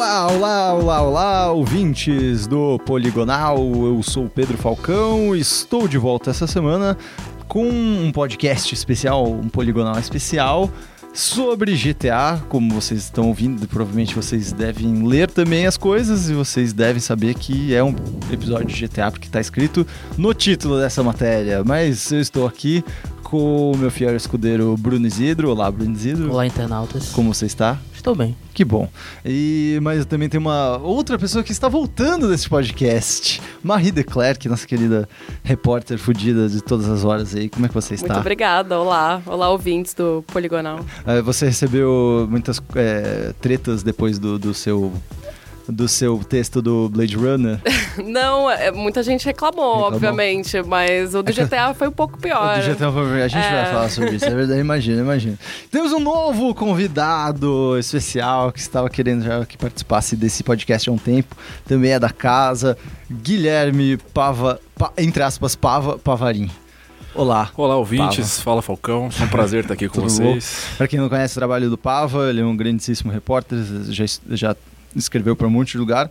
Olá, olá, olá, olá, ouvintes do Poligonal. Eu sou o Pedro Falcão. Estou de volta essa semana com um podcast especial, um Poligonal especial sobre GTA. Como vocês estão ouvindo, provavelmente vocês devem ler também as coisas e vocês devem saber que é um episódio de GTA porque está escrito no título dessa matéria. Mas eu estou aqui com o meu fiel escudeiro Bruno Isidro. Olá, Bruno Isidro. Olá, internautas. Como você está? Estou bem. Que bom. E, mas também tem uma outra pessoa que está voltando desse podcast. Marie de Klerk, nossa querida repórter fudida de todas as horas aí. Como é que você está? Muito obrigada. Olá. Olá, ouvintes do Poligonal. É, você recebeu muitas é, tretas depois do, do seu do seu texto do Blade Runner? Não, é, muita gente reclamou, reclamou, obviamente, mas o do GTA foi um pouco pior. O do GTA foi A gente é. vai falar sobre isso, é verdade, imagina, imagina. Temos um novo convidado especial que estava querendo já que participasse desse podcast há um tempo, também é da casa, Guilherme Pava, pa, entre aspas, Pava, Pavarim. Olá. Olá, ouvintes. Pava. Fala, Falcão. É um prazer estar aqui com vocês. Para quem não conhece o trabalho do Pava, ele é um grandíssimo repórter, já, já escreveu para um monte de lugar.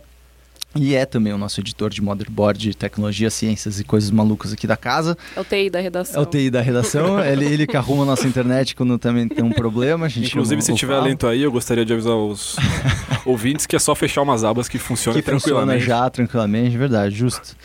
E é também o nosso editor de motherboard, tecnologia, ciências e coisas malucas aqui da casa. É o TI da redação. É o TI da redação. ele, ele que arruma a nossa internet quando também tem um problema. Inclusive, se tiver lento aí, eu gostaria de avisar os ouvintes que é só fechar umas abas que funcionam que tranquilamente. funciona já tranquilamente, verdade, justo.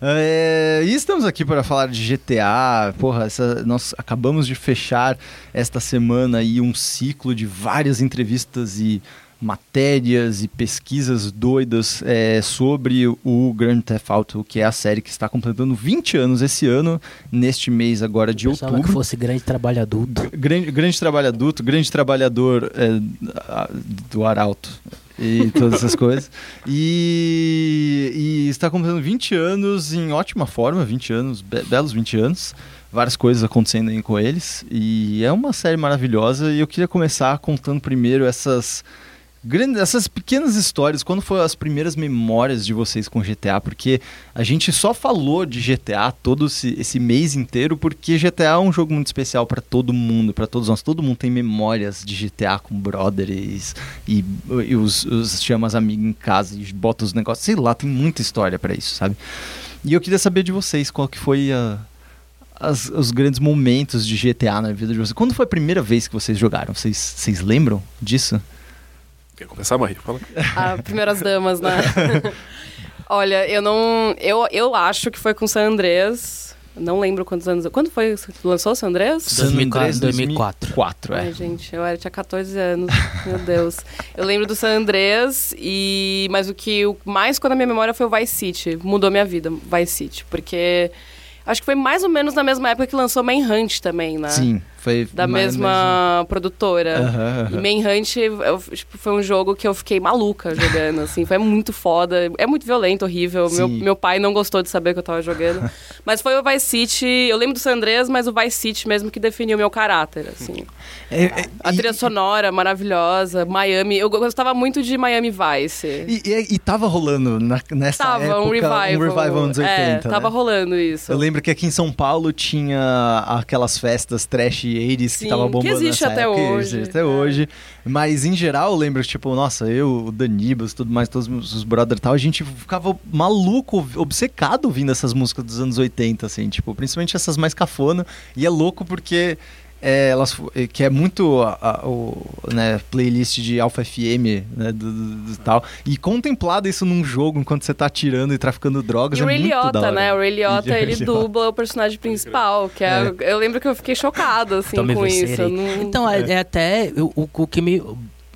É, e estamos aqui para falar de GTA. Porra, essa, nós acabamos de fechar esta semana aí um ciclo de várias entrevistas e matérias e pesquisas doidas é, sobre o Grand Theft Auto, que é a série que está completando 20 anos esse ano, neste mês agora de outubro. que fosse grande trabalho adulto. Grande, grande trabalho adulto, grande trabalhador é, do Arauto e todas essas coisas. E, e, está completando 20 anos em ótima forma, 20 anos, be belos 20 anos. Várias coisas acontecendo aí com eles. E é uma série maravilhosa. E eu queria começar contando primeiro essas essas pequenas histórias, quando foram as primeiras memórias de vocês com GTA? Porque a gente só falou de GTA todo esse, esse mês inteiro, porque GTA é um jogo muito especial para todo mundo, para todos nós. Todo mundo tem memórias de GTA com brothers e, e os, os chama as amigas em casa e bota os negócios. Sei lá, tem muita história para isso, sabe? E eu queria saber de vocês qual que foi a, as, os grandes momentos de GTA na vida de vocês. Quando foi a primeira vez que vocês jogaram? Vocês, vocês lembram disso? Quer começar, Maria? Fala. Ah, primeiras damas, né? Olha, eu não. Eu, eu acho que foi com San Andrés. Não lembro quantos anos. Quando foi que lançou San Andrés? 2004. 2004. 2004 é. Ai, gente, eu era, tinha 14 anos. Meu Deus. Eu lembro do San Andrés, e... mas o que mais ficou na minha memória foi o Vice City. Mudou minha vida, Vice City. Porque acho que foi mais ou menos na mesma época que lançou Manhunt também, né? Sim. Foi da mesma produtora. Uhum, uhum. E Manhunt eu, tipo, foi um jogo que eu fiquei maluca jogando, assim. Foi muito foda. É muito violento, horrível. Meu, meu pai não gostou de saber que eu tava jogando. mas foi o Vice City... Eu lembro do San Andreas, mas o Vice City mesmo que definiu o meu caráter, assim. É, é, a trilha e, sonora maravilhosa. Miami... Eu gostava muito de Miami Vice. E, e, e tava rolando na, nessa tava, época... um revival. Um revival anos 80, É, tava né? rolando isso. Eu lembro que aqui em São Paulo tinha aquelas festas trash 80s Sim, que tava bombando que existe até época, hoje. Existe até é. hoje. Mas em geral, eu lembro, tipo, nossa, eu, o Danibas, tudo mais, todos os brothers e tal, a gente ficava maluco, obcecado ouvindo essas músicas dos anos 80, assim, tipo, principalmente essas mais cafona. E é louco porque é, elas, que é muito a, a, o né, playlist de Alpha FM, né, do, do, do, tal. E contemplado isso num jogo enquanto você tá atirando e traficando drogas e é o Ray muito Liotta, da hora. né? O Ray Liotta, ele dubla o personagem principal, que é, é. Eu lembro que eu fiquei chocada, assim, Tome com isso. Não... Então, é, é até o, o que me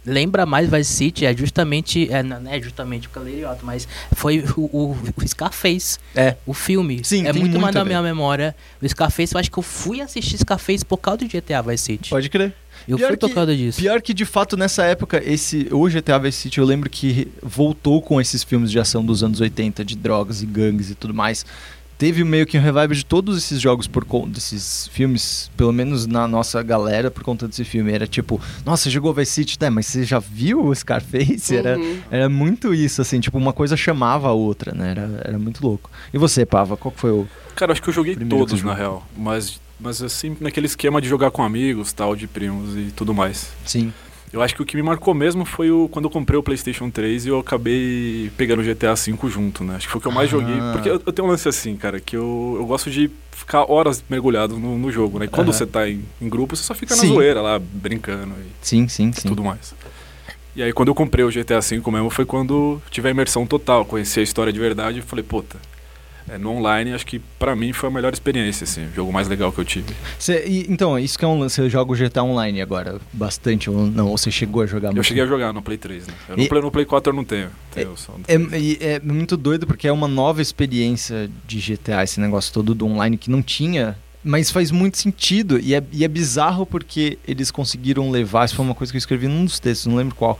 lembra mais Vice City é justamente, é, não é justamente o Caleriota, mas foi o, o, o, Scarface, é. o filme. Sim, é muito mais na minha memória. O Scarface, eu acho que eu fui assistir Scarface por causa do GTA Vice City. Pode crer. Eu pior fui por causa disso. Pior que, de fato, nessa época, esse, o GTA Vice City, eu lembro que voltou com esses filmes de ação dos anos 80, de drogas e gangues e tudo mais teve meio que um revive de todos esses jogos por conta desses filmes, pelo menos na nossa galera, por conta desse filme. Era tipo, nossa, você jogou Vice City, né? Mas você já viu o Scarface? Uhum. Era, era muito isso, assim, tipo, uma coisa chamava a outra, né? Era, era muito louco. E você, Pava, qual foi o. Cara, acho que eu joguei todos, na real. Mas, mas assim, naquele esquema de jogar com amigos, tal, de primos e tudo mais. Sim. Eu acho que o que me marcou mesmo foi o, quando eu comprei o PlayStation 3 e eu acabei pegando o GTA V junto, né? Acho que foi o que eu mais Ah. joguei. Porque eu, eu tenho um lance assim, cara, que eu, eu gosto de ficar horas mergulhado no, no jogo, né? E quando você tá em, em grupo, você só fica na Sim. zoeira lá, brincando e Sim, sim, sim. tudo mais. E aí quando eu comprei o GTA V mesmo foi quando tive a imersão total, conheci a história de verdade e falei, puta, é, no online acho que pra mim foi a melhor experiência, assim, o jogo mais legal que eu tive. Cê- e- então, isso que é um lance, você joga o GTA Online agora bastante, ou não? Ou você chegou a jogar Eu muito? cheguei a jogar no Play 3, né? Eu no, E- Play, no Play 4 eu não tenho. tenho no É, 3. e é muito doido porque é uma nova experiência de GTA, esse negócio todo do online que não tinha, mas faz muito sentido. E é, e é bizarro porque eles conseguiram levar. Isso foi uma coisa que eu escrevi num dos textos, não lembro qual.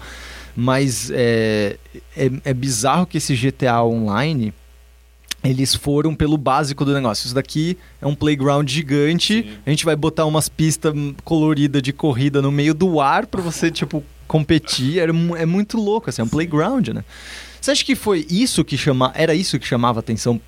Mas é, é, é bizarro que esse GTA Online. Eles foram pelo básico do negócio. Isso daqui é um playground gigante. Sim. A gente vai botar umas pistas coloridas de corrida no meio do ar pra você, tipo, competir. Era, é muito louco, assim, é um playground, né? Você acha que foi isso que chama, era isso que chamava atenção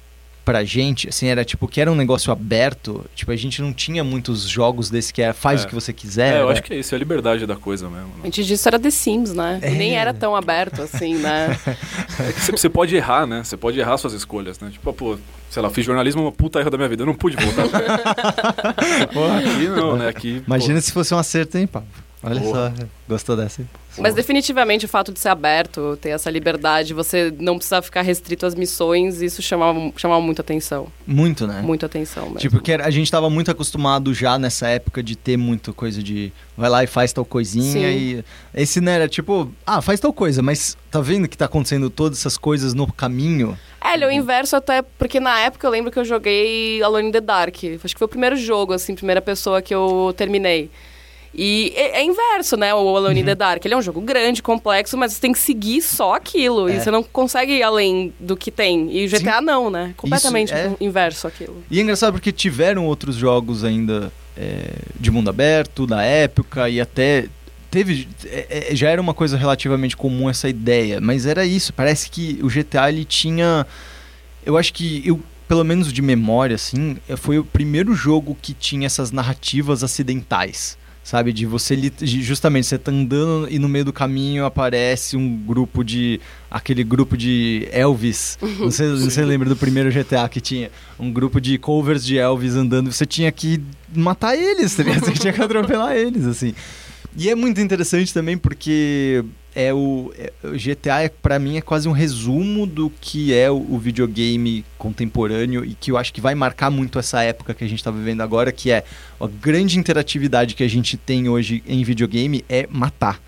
pra gente? Assim, era tipo que era um negócio aberto, tipo, a gente não tinha muitos jogos desse que é faz É. o que você quiser. É, eu era- acho que é isso, é a liberdade da coisa mesmo. né? Antes disso era The Sims, né? E Nem É. era tão aberto assim, né? É que você- pode errar, né? Você pode errar suas escolhas, né? Tipo, pô, sei lá, fiz jornalismo, uma puta erro da minha vida, eu não pude voltar. Aqui não, né? Aqui, Imagina se fosse um acerto, hein, Pablo? Olha Porra. só, gostou dessa? hein? Mas definitivamente o fato de ser aberto, ter essa liberdade, você não precisar ficar restrito às missões, isso chamava, chamava muita atenção. Muito, né? Muita atenção mesmo. Tipo, que a gente tava muito acostumado já nessa época de ter muita coisa de vai lá e faz tal coisinha Sim. e esse não era tipo, ah, faz tal coisa, mas tá vendo que tá acontecendo todas essas coisas no caminho? É, ele é o inverso até, porque na época eu lembro que eu joguei Alone in the Dark. Acho que foi o primeiro jogo, assim, primeira pessoa que eu terminei. E é, é inverso, né, o Alone in the Dark. Ele é um jogo grande, complexo, mas você tem que seguir só aquilo. É. E você não consegue ir além do que tem. E o GTA não, né? Completamente é- inverso aquilo. E é engraçado porque tiveram outros jogos ainda é, de mundo aberto, da época, e até teve. é, é, já era uma coisa relativamente comum essa ideia, mas era isso. Parece que o GTA ele tinha. Eu acho que eu. Pelo menos de memória, assim, foi o primeiro jogo que tinha essas narrativas acidentais. Sabe, de você de- justamente você tá andando e no meio do caminho aparece um grupo de. aquele grupo de Elvis. Não sei, não sei lembra do primeiro GTA que tinha um grupo de covers de Elvis andando, você tinha que matar eles, tá? Você tinha que atropelar eles, assim. E é muito interessante também porque é o, é- o GTA é, para mim é quase um resumo do que é o, o videogame contemporâneo e que eu acho que vai marcar muito essa época que a gente tá vivendo agora, que é a grande interatividade que a gente tem hoje em videogame é matar.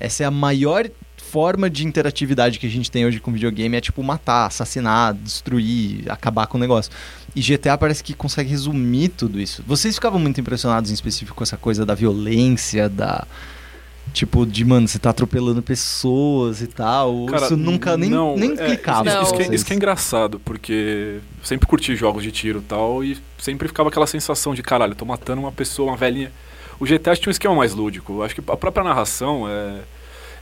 Essa é a maior forma de interatividade que a gente tem hoje com videogame é tipo matar, assassinar, destruir, acabar com o negócio. E GTA parece que consegue resumir tudo isso. Vocês ficavam muito impressionados em específico com essa coisa da violência, da. Tipo, de, mano, você tá atropelando pessoas e tal. Cara, isso nunca nem, não, nem é, clicava. Isso, isso que, é- isso que é engraçado, porque eu sempre curti jogos de tiro e tal, e sempre ficava aquela sensação de caralho, tô matando uma pessoa, uma velhinha. O GTA tinha um esquema mais lúdico. Acho que a própria narração é.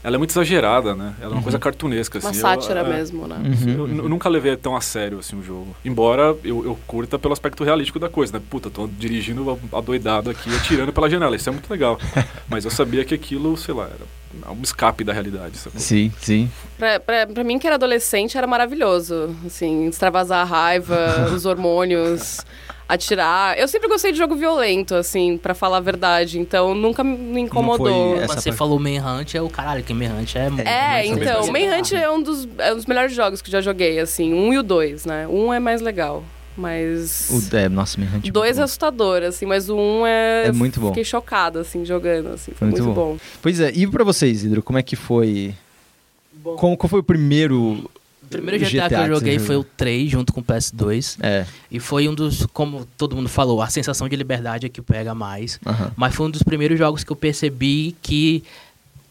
Ela é muito exagerada, né? Ela é uma coisa cartunesca, Uma assim. sátira eu, é, mesmo, né? Uhum, Eu, uhum. eu nunca levei tão a sério assim o jogo. Embora eu, eu curta pelo aspecto realístico da coisa, né? Puta, tô dirigindo adoidado aqui, atirando pela janela. Isso é muito legal. Mas eu sabia que aquilo, sei lá, era um escape da realidade. Sacou? Sim, sim. Pra, pra, pra mim, que era adolescente, era maravilhoso. Assim, extravasar a raiva, os hormônios, atirar. Eu sempre gostei de jogo violento, assim, pra falar a verdade. Então, nunca me incomodou. foi essa Quando você parte. falou Manhunt, é o caralho, que Manhunt é... muito- É, muito então, bem Manhunt é um dos, é um dos melhores jogos que já joguei, assim. Um e o dois, né? Um é mais legal, mas... O, é, nossa, Manhunt é dois é bom. assustador, assim, mas o um é... É muito bom. Fiquei chocada, assim, jogando, assim. Foi Muito muito, bom. bom. Pois é, e pra vocês, Hidro, como é que foi? Como, qual foi o primeiro. O primeiro GTA, que eu joguei foi o jogou? 3 junto com o PS2. É. E foi um dos, como todo mundo falou, a sensação de liberdade é que pega mais. aham. Mas foi um dos primeiros jogos que eu percebi que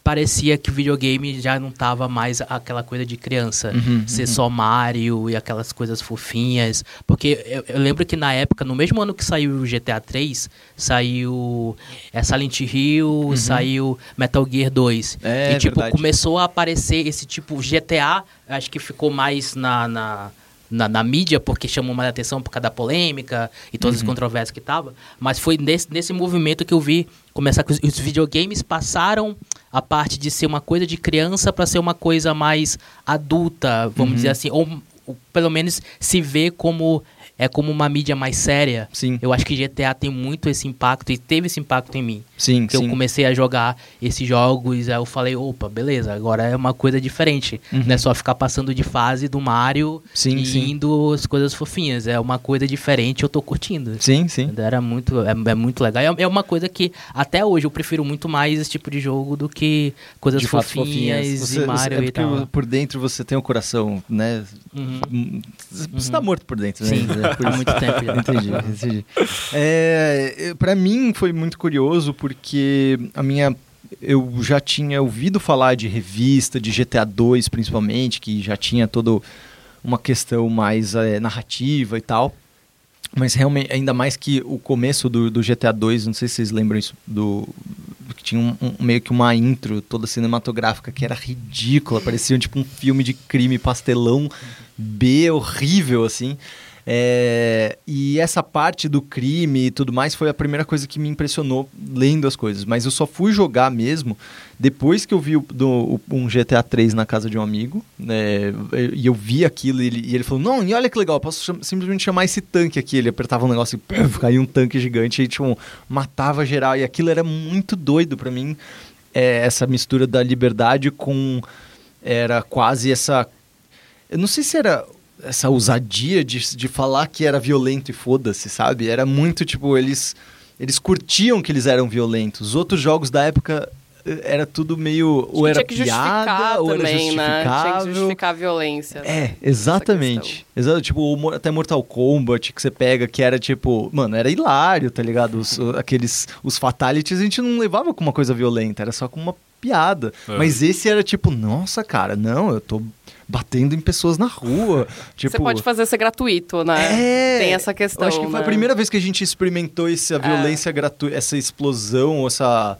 parecia que videogame já não tava mais aquela coisa de criança. Uhum, ser uhum. só Mario e aquelas coisas fofinhas. Porque eu, eu lembro que na época, no mesmo ano que saiu o GTA 3, saiu é, Silent Hill, saiu Metal Gear 2. Uhum. É, e tipo, verdade. começou a aparecer esse tipo GTA, acho que ficou mais na, na, na, na mídia, porque chamou mais atenção por causa da polêmica e todas Uhum. as controvérsias que tava. Mas foi nesse, nesse movimento que eu vi começar que os, os videogames passaram a parte de ser uma coisa de criança para ser uma coisa mais adulta, vamos Uhum. dizer assim, ou, ou pelo menos se vê como é como uma mídia mais séria. Sim, Eu acho que GTA tem muito esse impacto e teve esse impacto em mim. sim, Que eu comecei a jogar esses jogos, aí eu falei, opa, beleza, agora é uma coisa diferente. Uhum. Não é só ficar passando de fase do Mario Sim, e sim. indo as coisas fofinhas. É uma coisa diferente, eu tô curtindo. Sim, sim. Era muito, é, é muito legal. É, é uma coisa que até hoje eu prefiro muito mais esse tipo de jogo do que coisas De fato, fofinhas, Você- e Mario é e tal. por dentro você tem o coração, né? Uhum. Você tá morto por dentro, né? Sim, por muito tempo já. Entendi, entendi. É, para mim foi muito curioso porque a minha eu já tinha ouvido falar de revista, de GTA 2 principalmente, que já tinha toda uma questão mais é, narrativa e tal. Mas realmente, ainda mais que o começo do, do GTA 2, não sei se vocês lembram isso, do, que tinha um, um- meio que uma intro toda cinematográfica que era ridícula, parecia tipo um filme de crime pastelão B horrível, assim. É, e essa parte do crime e tudo mais foi a primeira coisa que me impressionou lendo as coisas. Mas eu só fui jogar mesmo depois que eu vi o- do- um GTA 3 na casa de um amigo. né, e eu vi aquilo e ele, e ele falou: Não, e olha que legal, eu posso cham- simplesmente chamar esse tanque aqui. Ele apertava um negócio e caía um tanque gigante e tipo, matava geral. E aquilo era muito doido pra mim. é, essa mistura da liberdade com. Era quase essa. Eu não sei se era essa ousadia de, de falar que era violento e foda-se, sabe? Era muito tipo, eles, eles curtiam que eles eram violentos. Os outros jogos da época eh, era tudo meio. Ou era Tinha que justificar piada, ou era também, né? Tinha que justificável. justificar a violência. né? É, exatamente. Exato, tipo, até Mortal Kombat que você pega, que era tipo, mano, era hilário, tá ligado? Os, aqueles, os fatalities a gente não levava com uma coisa violenta, era só com uma piada. É. Mas esse era tipo, nossa, cara, não, eu tô batendo em pessoas na rua. Tipo, Você pode fazer ser gratuito, né? é, Tem essa questão. Eu acho que foi né? a primeira vez que a gente experimentou essa violência gratuita, essa explosão, essa.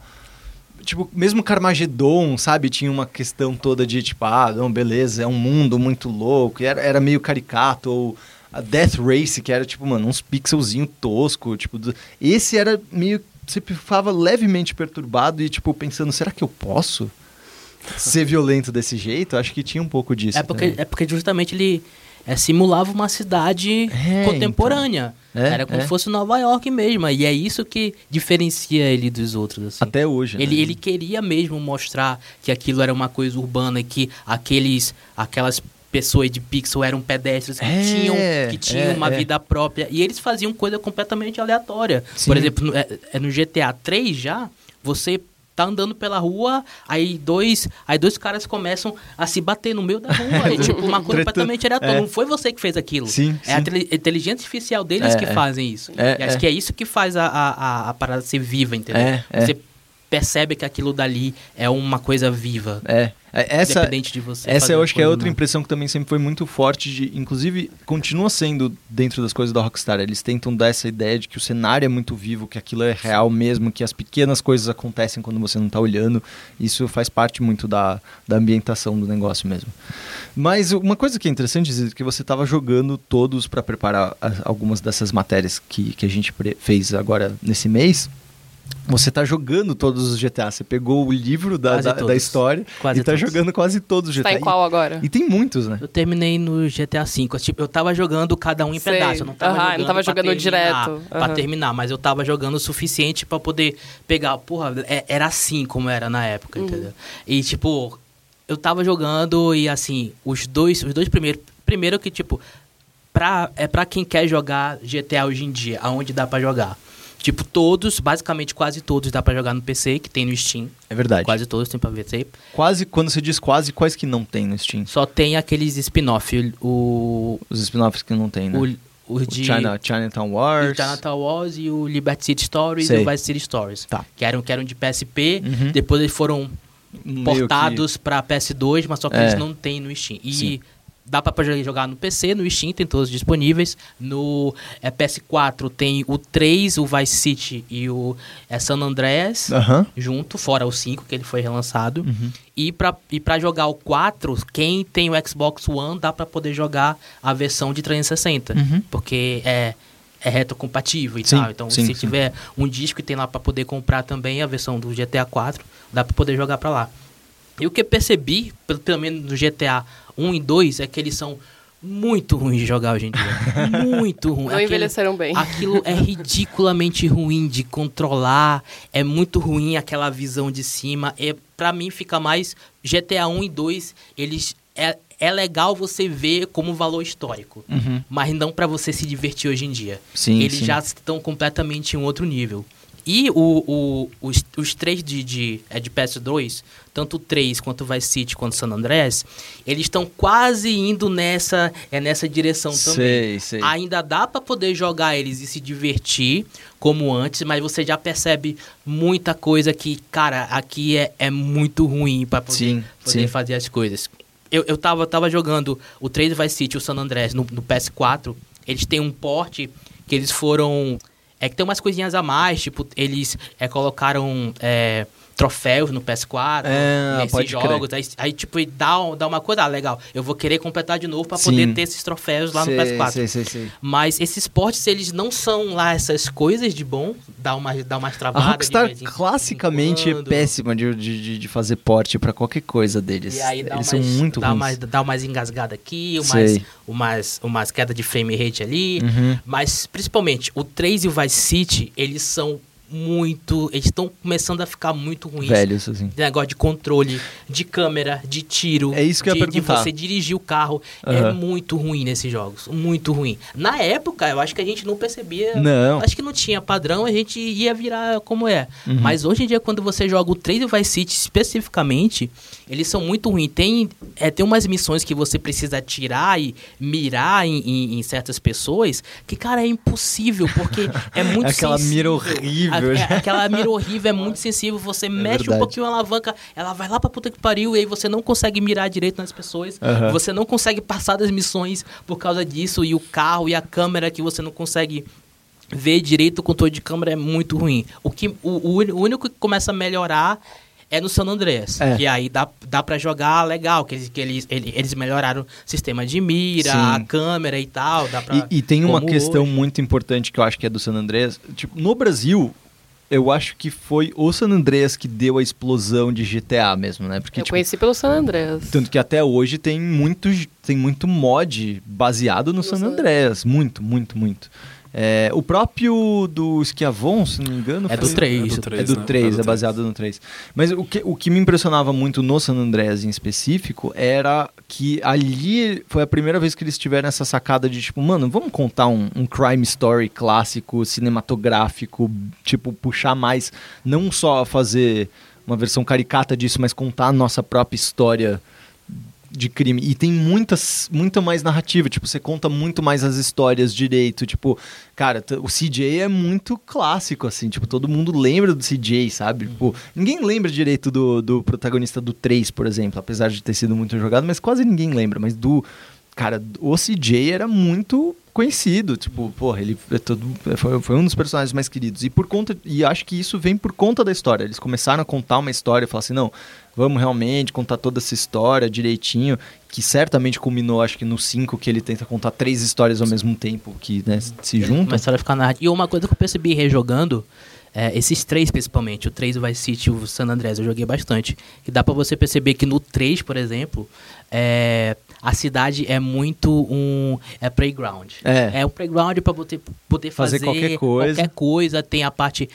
Tipo, mesmo Carmageddon, sabe? Tinha uma questão toda de tipo, ah, não, beleza, é um mundo muito louco. E era, era meio caricato. Ou a Death Race, que era tipo, mano, uns pixelzinho tosco. Tipo, do- esse era meio. Você ficava levemente perturbado e, tipo, pensando, será que eu posso ser violento desse jeito? Acho que tinha um pouco disso. É porque, também. é porque justamente ele é, simulava uma cidade É, contemporânea. então. É, Era como é. se fosse Nova York mesmo. E é isso que diferencia ele dos outros. Assim. Até hoje. Ele, né? ele queria mesmo mostrar que aquilo era uma coisa urbana e que aqueles, aquelas pessoas de pixel eram pedestres que É, tinham, que tinham é, uma é. vida própria. E eles faziam coisa completamente aleatória. Sim. Por exemplo, no, é, é no GTA 3 já, você tá andando pela rua, aí dois, aí dois caras começam a se bater no meio da rua. e, tipo, uma coisa completamente aleatória. É. Não foi você que fez aquilo. Sim, É a sim. tele- inteligência artificial deles É, que é. fazem isso. É, e acho é. que é isso que faz a, a, a, a parada ser viva, entendeu? Você percebe que aquilo dali é uma coisa viva. É, é, essa, Independente de você. essa eu acho que é outra não. impressão que também sempre foi muito forte de, inclusive continua sendo dentro das coisas da Rockstar. Eles tentam dar essa ideia de que o cenário é muito vivo, que aquilo é real mesmo, que as pequenas coisas acontecem quando você não tá olhando. Isso faz parte muito da, da ambientação do negócio mesmo. Mas uma coisa que é interessante é que você estava jogando todos para preparar a- algumas dessas matérias que, que a gente fez agora nesse mês. Você tá jogando todos os GTA. Você pegou o livro da, da, da história Quase e tá todos. jogando quase todos os Tá GTA. em qual agora? E, e tem muitos, né? Eu terminei no GTA V. Tipo, eu tava jogando cada um em Sei. pedaço. Eu não jogando, não tava pra jogando terminar, direto. Pra Aham. terminar, mas eu tava jogando o suficiente pra poder pegar. Porra, é- era assim como era na época, entendeu? E tipo, eu tava jogando e assim, os dois, os dois primeiros. Primeiro que, tipo, pra, é pra quem quer jogar GTA hoje em dia, aonde dá pra jogar. Tipo, todos, basicamente quase todos dá pra jogar no PC, que tem no Steam. É verdade. Quase. Quase todos tem pra PC. quando você diz quase, quais que não tem no Steam? Só tem aqueles spin-off. O, Os spin-offs que não tem, né? o, o de China, Chinatown Wars. Chinatown Wars e o Liberty City Stories Sei. e o Vice City Stories. Tá. Que eram, que eram de PSP, Uhum. depois eles foram Meio portados pra PS2, mas só que É. eles não tem no Steam. E Sim. Dá pra jogar- no PC, no Steam, tem todos disponíveis. No é, PS4 tem o 3, o Vice City e o é, San Andreas. que- Aham. Junto, fora o 5, que ele foi relançado. Uhum. E pra, e pra jogar o 4, quem tem o Xbox One dá pra poder jogar a versão de 360. Uhum. Porque é, é retrocompatível e Sim, tal. Então, sim, se sim. tiver um disco e tem lá pra poder comprar também a versão do GTA 4, dá pra poder jogar pra lá. E o que eu percebi, pelo, pelo menos no GTA 1 e 2, é que eles são muito ruins de jogar hoje em dia. muito ruim. Não envelheceram bem. Aquilo é ridiculamente ruim de controlar, é muito ruim aquela visão de cima. É, para mim fica mais GTA 1 e 2, eles é, é legal você ver como valor histórico, Uhum. mas não para você se divertir hoje em dia. Sim, eles sim. já estão completamente em outro nível. E o, o- os, os três de, de, é de PS2, tanto o 3 quanto o Vice City quanto o San Andreas, eles estão quase indo nessa, é nessa direção também. Sei, sei. Ainda dá pra poder jogar eles e se divertir como antes, mas você já percebe muita coisa que, cara, aqui é, é muito ruim pra poder, Sim, poder sim. fazer as coisas. Eu, eu tava, tava jogando o 3 Vice City e o San Andreas no, no PS4. Eles têm um porte que eles foram. É que tem umas coisinhas a mais, tipo, eles é, colocaram é, troféus no PS4, É, nesses jogos. Aí, aí, tipo, dá, dá uma coisa, ah, legal, eu vou querer completar de novo pra Sim. poder ter esses troféus lá no Sei, PS4. Sei, sei, sei. Mas esses portes, eles não são lá essas coisas de bom, dá uma, dá umas A travadas. Rockstar de classicamente é quando. péssima de, de, de- fazer porte pra qualquer coisa deles. E aí dá Eles são muito dá ruins. dá umas engasgadas aqui, umas, umas, umas quedas de frame rate ali. Uhum. Mas, principalmente, o 3 e o Vice City, eles são muito... Eles estão começando a ficar muito ruins. Velhos, assim. De negócio de controle, de câmera, de tiro. É isso que eu de, ia de perguntar. você dirigir o carro. É Aham. muito ruim nesses jogos. Muito ruim. Na época, eu acho que a gente não percebia. Não. Acho que não tinha padrão, a gente ia virar como é. Uhum. Mas hoje em dia, quando você joga o 3 e o Vice City especificamente, eles são muito ruins. Tem, é, tem umas missões que você precisa atirar e mirar em, em- em certas pessoas que, cara, é impossível, porque é muito Aquela sensível. mira horrível, A- né? é, aquela mira horrível é muito sensível. Você mexe um verdade. pouquinho a alavanca, ela vai lá pra puta que pariu, e aí você não consegue mirar direito nas pessoas. Aham. Você não consegue passar das missões por causa disso. E o carro e a câmera que você não consegue ver direito o controle de câmera é muito ruim. O, que, o, o o único que começa a melhorar é no San Andreas. É. Que aí dá, dá pra jogar legal, que, eles, que eles, ele- eles melhoraram o sistema de mira, Sim. a câmera e tal. Dá pra, E, e tem uma questão hoje. muito importante que eu acho que é do San Andreas. Tipo, no Brasil, eu acho que foi o San Andreas que deu a explosão de GTA mesmo, né? Porque, Eu tipo, conheci pelo San Andreas. tanto que até hoje tem muito, tem muito mod baseado no San San Andreas. Muito, muito, muito. É, o próprio do Schiavon, se não me engano, É do foi- 3. É do É do 3, três, né? é, É do baseado no 3. Mas o que, o que me impressionava muito no San Andreas em específico era que ali foi a primeira vez que eles tiveram essa sacada de tipo, mano, vamos contar um, um crime story clássico, cinematográfico, tipo, puxar mais, não só fazer uma versão caricata disso, mas contar a nossa própria história de crime. E tem muitas, muita mais narrativa. Tipo, você conta muito mais as histórias direito. Tipo, cara, o CJ é muito clássico, assim. Tipo, todo mundo lembra do CJ, sabe? Tipo, ninguém lembra direito do, do protagonista do 3, por exemplo. Apesar de ter sido muito jogado, mas quase ninguém lembra. Mas do... Cara, o CJ era muito conhecido. Tipo, porra, ele é todo, foi, foi um dos personagens mais queridos. E por conta... E acho que isso vem por conta da história. Eles começaram a contar uma história e falaram assim, não... Vamos realmente contar toda essa história direitinho, que certamente culminou, acho que no 5, que ele tenta contar três histórias ao mesmo tempo, que né, se juntam. Começaram a ficar narrativa. E uma coisa que eu percebi rejogando, é, esses três principalmente, o 3, o Vice City e o San Andreas, eu joguei bastante. E dá pra você perceber que no 3, por exemplo, é, a cidade é muito um é playground. É. É um playground pra poder, poder Fazer fazer, qualquer coisa. qualquer coisa. Tem a parte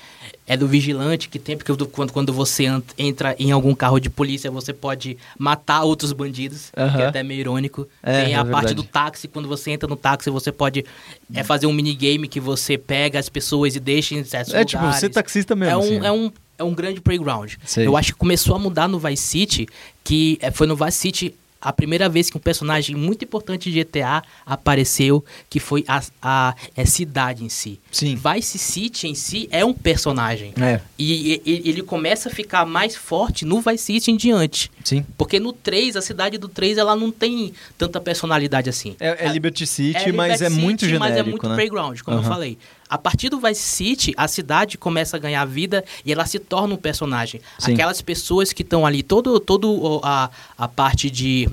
é do vigilante que tem, porque do- quando, quando você entra em algum carro de polícia, você pode matar outros bandidos, que Aham. é até meio irônico. É, tem é a parte verdade. do táxi, quando você entra no táxi, você pode é, fazer um minigame que você pega as pessoas e deixa em certos É, tipo, lugares. você taxista mesmo. É um, assim. é, um, é um grande playground. Sei. Eu acho que começou a mudar no Vice City, que é, foi no Vice City a primeira vez que um personagem muito importante de GTA apareceu, que foi a, a, é cidade em si. Sim. Vice City em si é um personagem. É, E, e- ele começa a ficar mais forte no Vice City em diante. Sim. Porque no 3, a cidade do 3, ela não tem tanta personalidade assim. É, é Liberty City, É mas é muito genérico, Mas é muito né? playground, como Aham. eu falei. A partir do Vice City, a cidade começa a ganhar vida e ela se torna um personagem. Sim. Aquelas pessoas que estão ali, todo, todo a, a parte de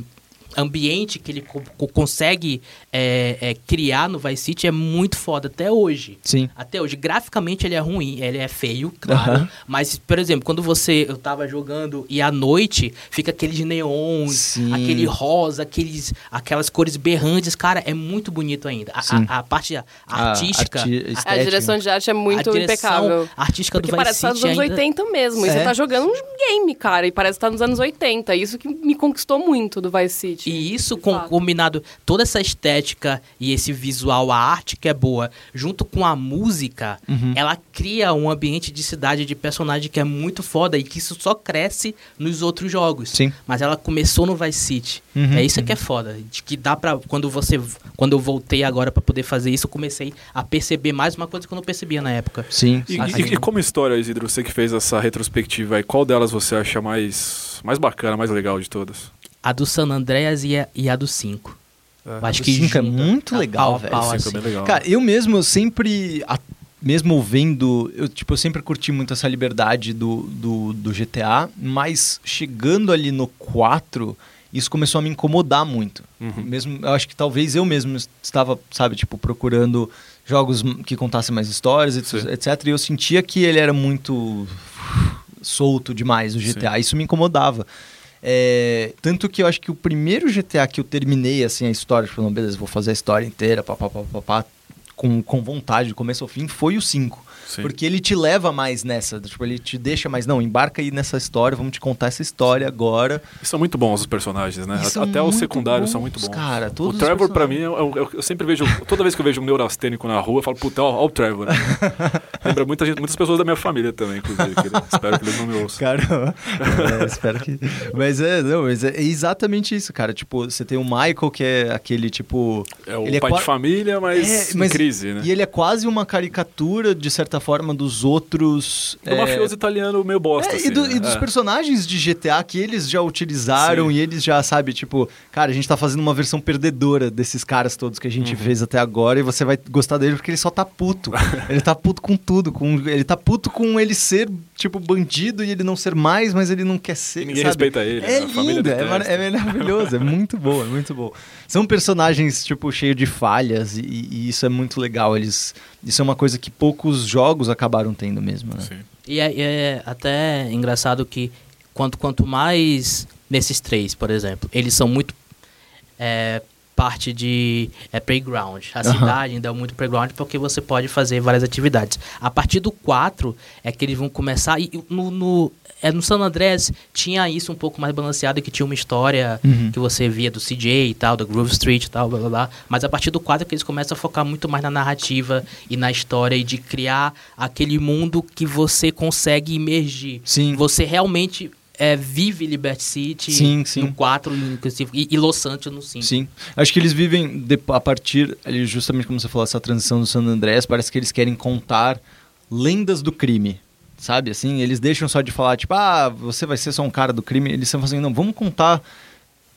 ambiente que ele co consegue é, é, criar no Vice City é muito foda até hoje. Sim. Até hoje. Graficamente ele é ruim, ele é feio, claro. Mas, por exemplo, quando você. Eu tava jogando e à noite fica aqueles neons, Sim. aquele rosa, aqueles, aquelas cores berrantes, cara, é muito bonito ainda. A, Sim. a, a parte A artística. arti- A direção de arte é muito impecável. artística Porque do Vice parece estar nos City anos ainda... 80 mesmo. E É. você tá jogando um game, cara. E parece estar nos anos 80. Isso que me conquistou muito do Vice City. E isso com- combinado, toda essa estética e esse visual, a arte que é boa, junto com a música, Uhum. ela cria um ambiente de cidade, de personagem que é muito foda e que isso só cresce nos outros jogos. Sim. Mas ela começou no Vice City. Uhum, É isso que é foda. De que dá pra. Quando você. Quando eu voltei agora pra poder fazer isso, eu comecei a perceber mais uma coisa que eu não percebia na época. Sim. E, e- e como história, Isidro, você que fez essa retrospectiva aí, qual delas você acha mais, mais bacana, mais legal de todas? A do San Andreas e a, e a do 5. É. Eu acho que cinco é muito legal, velho. pau, é assim. bem legal. Cara, eu mesmo sempre, a- mesmo vendo, eu, tipo, eu sempre curti muito essa liberdade do, do, do GTA, mas chegando ali no 4, isso começou a me incomodar muito. Uhum. Mesmo, eu acho que talvez eu mesmo estava, sabe, tipo, procurando jogos que contassem mais histórias, et- Sim. etc. E eu sentia que ele era muito solto demais, o GTA. Isso me incomodava. É, tanto que eu acho que o primeiro GTA que eu terminei, assim, a história, tipo, não, beleza, vou fazer a história inteira, pá, pá, pá, pá, pá, com, com vontade, do começo ao fim, foi o 5. Sim. Porque ele te leva mais nessa, tipo, ele te deixa mais, não, embarca aí nessa história, vamos te contar essa história agora. E são muito bons os personagens, né? São Até os secundários são bons, muito bons. cara, todos o os Trevor, pra mim, personagens. eu, eu- eu sempre vejo. Toda vez que eu vejo um neurastênico na rua, eu falo, puta, ó, ó o Trevor. né? Lembra muita gente, muitas pessoas da minha família também, inclusive. que ele- espero que eles não me ouçam. Cara, é, espero que. Mas é, não, mas é exatamente isso, cara. Tipo, você tem o Michael, que é aquele tipo. É o é pai qua- de família, mas, É, mas- em crise, né? E ele é quase uma caricatura, de certa forma, dos outros. É um mafioso italiano meio bosta, É, assim, e, do- né? e dos É. personagens de GTA que eles já utilizaram Sim. e eles já, sabe, tipo, cara, a gente tá fazendo uma versão perdedora desses caras todos que a gente Uhum. fez até agora e você vai gostar dele porque ele só tá puto. ele tá puto com tudo. Com, ele tá puto com ele ser, tipo, bandido e ele não ser mais, mas ele não quer ser. Ninguém sabe? respeita ele, É né? Lindo, é, mar- é maravilhoso, é muito bom, é muito bom. São personagens, tipo, cheios de falhas e, e isso é muito legal. Eles, isso é uma coisa que poucos jogos acabaram tendo mesmo, né? Sim. E é, é até engraçado que quanto, quanto mais nesses três, por exemplo, eles são muito é, parte de é, playground. A Aham. cidade ainda é muito playground porque você pode fazer várias atividades. A partir do 4 é que eles vão começar. E no, no, é, no San Andreas tinha isso um pouco mais balanceado, que tinha uma história Uhum. que você via do CJ e tal, do Groove Street e tal, blá blá blá. Mas a partir do 4 é que eles começam a focar muito mais na narrativa e na história e de criar aquele mundo que você consegue imergir. Sim. Você realmente é, vive Liberty City Sim, sim. no 4, inclusive, e, e Los Santos no 5. Sim. Acho que eles vivem de- a partir, justamente como você falou, essa transição do San Andreas, parece que eles querem contar lendas do crime. Sabe, assim, eles deixam só de falar, tipo, ah, você vai ser só um cara do crime. Eles estão fazendo, não, vamos contar,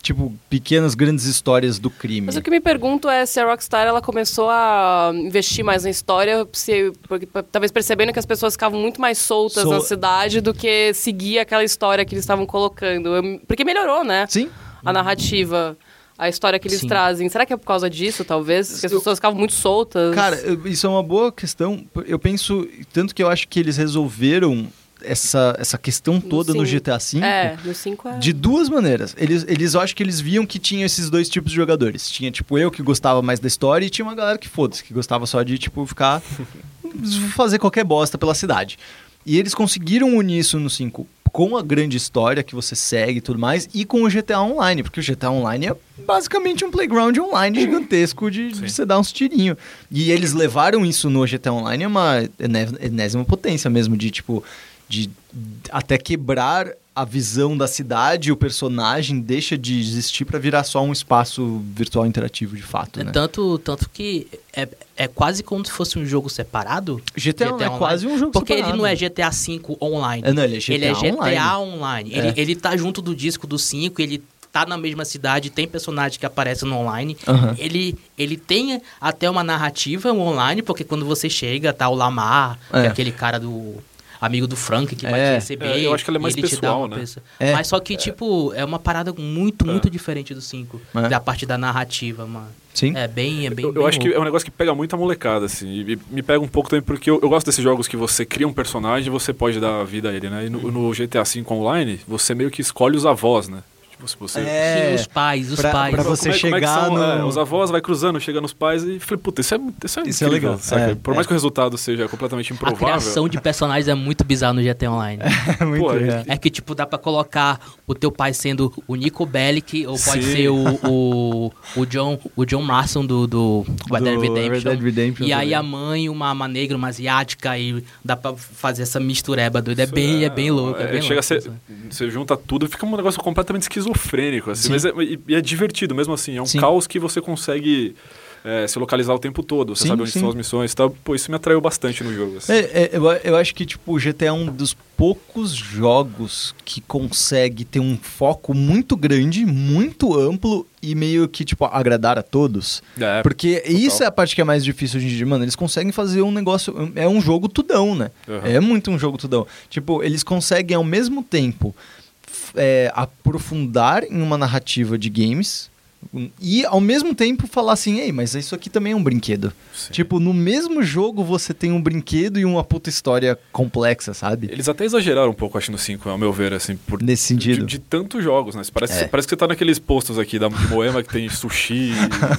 tipo, pequenas, grandes histórias do crime. Mas o que me pergunto é se a Rockstar ela começou a investir mais na história, se, porque, talvez percebendo que as pessoas ficavam muito mais soltas Sol- na cidade do que seguir aquela história que eles estavam colocando. Eu- Porque melhorou, né? Sim. A narrativa, a história que eles Sim. trazem. Será que é por causa disso, talvez? Que as pessoas ficavam muito soltas? Cara, isso é uma boa questão. Eu penso, tanto que eu acho que eles resolveram essa, essa questão toda no cinco. GTA V. É, no 5 é. De duas maneiras. Eles, eles eu acho que eles viam que tinha esses dois tipos de jogadores. Tinha, tipo, eu que gostava mais da história e tinha uma galera que foda-se, que gostava só de, tipo, ficar. fazer qualquer bosta pela cidade. E eles conseguiram unir isso no 5 com a grande história que você segue e tudo mais, e com o GTA Online, porque o GTA Online é basicamente um playground online gigantesco de, de você dar uns tirinhos. E eles levaram isso no GTA Online a uma ene- enésima potência mesmo, de tipo, de até quebrar a visão da cidade, o personagem deixa de existir para virar só um espaço virtual interativo de fato, É né? tanto, tanto que é, é quase como se fosse um jogo separado. GTA, é Online, quase um jogo Porque separado. ele não é GTA V online. É, não, ele é GTA ele é GTA online. online. É. Ele, ele tá junto do disco do 5, ele tá na mesma cidade, tem personagem que aparece no online. Aham. Ele, ele tem até uma narrativa online, porque quando você chega, tá o Lamar, que É. é aquele cara do... amigo do Frank que vai É. te receber. É, eu acho que ela é mais ele te dá pessoal, uma né? pessoa- É. Mas só que, tipo, é uma parada muito, muito diferente do 5. É. Da parte da narrativa, mano. Sim. É bem, é bem. Eu, eu bem acho que louco. é um negócio que pega muito a molecada, assim. E me pega um pouco também porque eu, eu gosto desses jogos que você cria um personagem e você pode dar vida a ele, né? E no, no GTA V Online, você meio que escolhe os avós, né? Se você. Sim, os pais, os pra- pais. pra Como você é- como é que chegar são, no- é, os avós vai cruzando, chega nos pais e falei, puta, isso é, isso é Isso é incrível, legal, saca? é, Por mais que o resultado seja completamente A improvável. criação de personagens é muito bizarra no GTA Online. É muito Pô. É que, tipo, dá pra colocar o teu pai sendo o Nico Bellic, ou pode Sim. ser o, o, o, John, o John Marston do, do Red Dead Redemption. Red Redemption e aí também. a mãe, uma, uma negra, uma asiática, e dá pra fazer essa mistureba doida. É bem, é bem louco. É, É, bem chega a louco, ser, assim. você junta tudo, fica um negócio completamente esquizofrênico, assim, Sim. mas é, e, é divertido mesmo assim, é um Sim. caos que você consegue é, se localizar o tempo todo, você Sim, sabe onde sim. são as missões e tal, pô, isso me atraiu bastante no jogo. assim. É, é, eu, eu acho que tipo, o GTA é um dos poucos jogos que consegue ter um foco muito grande, muito amplo e meio que, tipo, agradar a todos. É, Porque total. isso é a parte que é mais difícil hoje em dia. Mano, eles conseguem fazer um negócio. É um jogo tudão, né? Uhum. É muito um jogo tudão. Tipo, eles conseguem ao mesmo tempo é, aprofundar em uma narrativa de games. E ao mesmo tempo falar assim, ei, mas isso aqui também é um brinquedo. Sim. Tipo, no mesmo jogo você tem um brinquedo e uma puta história complexa, sabe? Eles até exageraram um pouco, acho, no 5, ao meu ver, assim, por Nesse sentido. De, de tantos jogos, né? Parece, É. parece que você tá naqueles postos aqui da de Moema que tem sushi,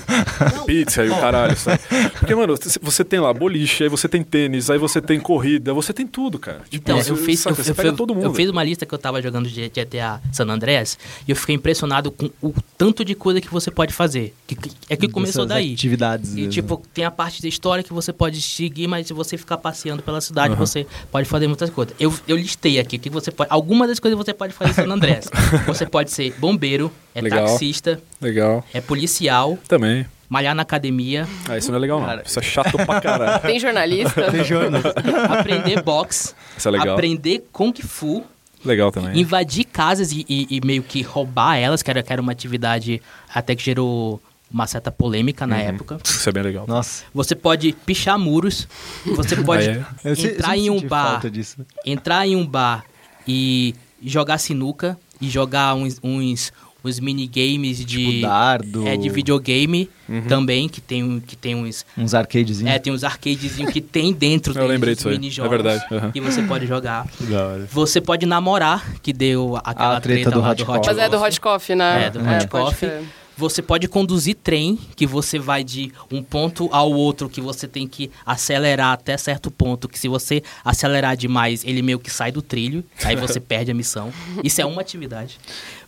pizza e o caralho, sabe? Porque, mano, você- tem lá boliche, aí você tem tênis, aí você tem corrida, você tem tudo, cara. Tipo, Então, você, eu fiz, saca, eu, você eu, pega eu- todo mundo. eu fiz uma lista que eu tava jogando de GTA San Andreas e eu fiquei impressionado com o tanto de coisa que você pode fazer. Que, que- é que começou daí. Atividades. E mesmo. tipo, tem a parte da história que você pode seguir, mas se você ficar passeando pela cidade, Aham. você pode fazer muitas coisas. Eu, eu listei aqui que você pode. Algumas das coisas você pode fazer em San Andrés. você pode ser bombeiro, é Legal. taxista, Legal. é policial, Também. malhar na academia, Ah, isso não é legal, não. Cara. Isso é chato pra caralho. Tem jornalista? Tem jornal. aprender boxe, Isso é legal. aprender Kung Fu. Legal também. invadir casas e, e- e meio que roubar elas, que era, que era uma atividade até que gerou uma certa polêmica na Uhum. época. Isso é bem legal. Nossa. Você pode pichar muros, você pode Ah, é? Entrar em um bar, entrar em um bar e jogar sinuca e jogar uns, uns, uns minigames de Tipo dardo. é de videogame Uhum. também que tem que tem uns Uns arcadezinhos. é, tem uns arcadezinhos que tem dentro Eu lembrei os disso aí, é verdade, aham. e você pode jogar. Você pode namorar, que deu aquela A treta do lá Hot Coffee. Mas é do Hot Coffee, né? É, do Hot pode Coffee. Você pode conduzir trem, que você vai de um ponto ao outro, que você tem que acelerar até certo ponto, que se você acelerar demais, ele meio que sai do trilho, aí você perde a missão. Isso é uma atividade.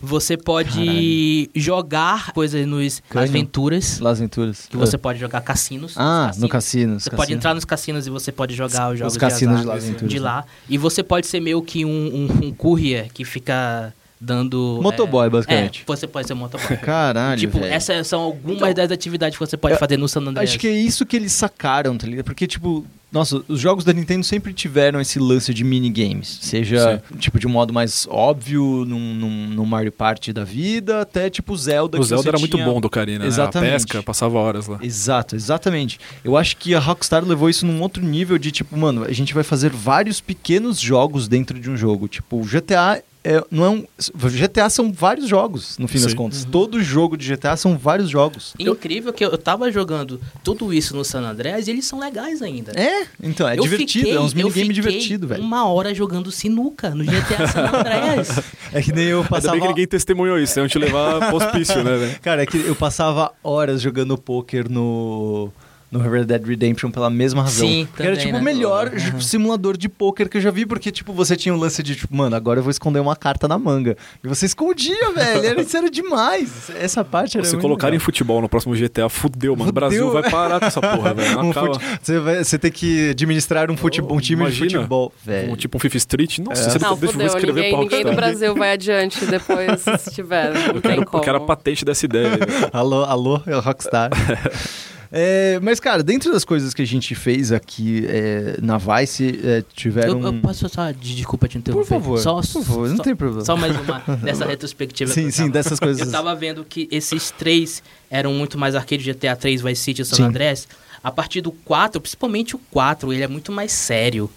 Você pode jogar coisas nos aventuras, Las Venturas. que você pode jogar cassinos. Ah, Cassinos. no cassino. Você pode entrar nos cassinos e você pode jogar os jogos cassinos de, de azar Las Venturas, de né? lá. E você pode ser meio que um, um, um courier que fica dando... Motoboy, é, basicamente. É, você pode ser motoboy. Caralho, tipo, velho. essas são algumas das atividades que você pode fazer no San Andreas. Acho que é isso que eles sacaram, tá ligado? Porque, tipo, nossa, os jogos da Nintendo sempre tiveram esse lance de minigames. Seja, tipo, de um modo mais óbvio, num, num, num Mario Party da vida, até, tipo, Zelda. O que Zelda era muito tinha- bom do Karina, né? Exatamente. A pesca, passava horas lá. Exato, exatamente. Eu acho que a Rockstar levou isso num outro nível de, tipo, mano, a gente vai fazer vários pequenos jogos dentro de um jogo. Tipo, o GTA... É, não é um, GTA são vários jogos, no fim das Sim. contas. Todo jogo de GTA são vários jogos. Incrível que eu tava jogando tudo isso no San Andreas e eles são legais ainda. É, então, é Eu divertido, fiquei- é uns eu minigames fiquei divertidos, velho. uma hora jogando sinuca no GTA San Andreas. É que nem eu Ainda passava... bem que ninguém testemunhou isso, iam te levar pro hospício, né, velho? Cara, é que eu passava horas jogando poker no no Red Dead Redemption pela mesma razão. Sim, porque era também, tipo o né? melhor Uhum. simulador de poker que eu já vi, porque tipo você tinha o lance de tipo, mano, agora eu vou esconder uma carta na manga. E você escondia, velho. Era, isso era demais. Essa parte era Se colocarem legal. futebol no próximo GTA, fudeu, mano. O Fudeu. Brasil vai parar com essa porra, velho. Um fute- você, vai, você tem que administrar um, futebol, um time Imagina. de futebol. Velho. Um, tipo um Fifth Street. Nossa, É. você Não, deixa eu fudeu. escrever Ninguém, pra ninguém do Brasil vai adiante depois, se tiver. Não Eu tem quero, como. eu quero a patente dessa ideia. velho. Alô, alô, é o Rockstar. É, mas, cara, dentro das coisas que a gente fez aqui é, na Vice, é, tiveram. Eu, eu posso só, de- desculpa te interromper. Por favor, Só, por favor, não só- tem problema. Só mais uma dessa retrospectiva. Sim, sim, tava- dessas coisas. Eu tava vendo que esses três eram muito mais arcade GTA 3, Vice City e San Sim. Andreas. A partir do 4, principalmente o 4, ele é muito mais sério.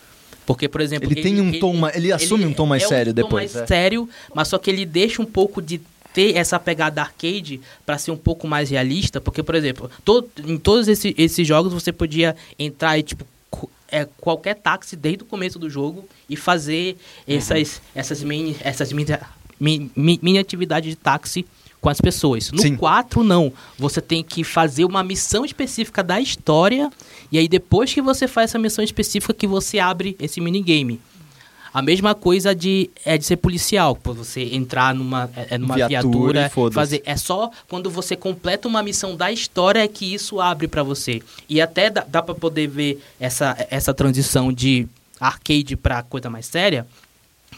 Porque, por exemplo. Ele, tem um tom. Ele, ele assume um tom mais é sério um tom depois. mais é. sério, mas só que ele deixa um pouco de ter essa pegada arcade para ser um pouco mais realista, porque, por exemplo, todo, em todos esses, esses jogos você podia entrar e, tipo, é, qualquer táxi desde o começo do jogo e fazer uhum. essas, essas, mini, essas mini, mini, mini atividades de táxi com as pessoas. No Sim. 4, não. Você tem que fazer uma missão específica da história, e aí depois que você faz essa missão específica que você abre esse minigame. A mesma coisa de, é de ser policial, por você entrar numa, é, é numa viatura, viatura fazer. É só quando você completa uma missão da história é que isso abre para você. E até dá, dá para poder ver essa, essa transição de arcade para coisa mais séria,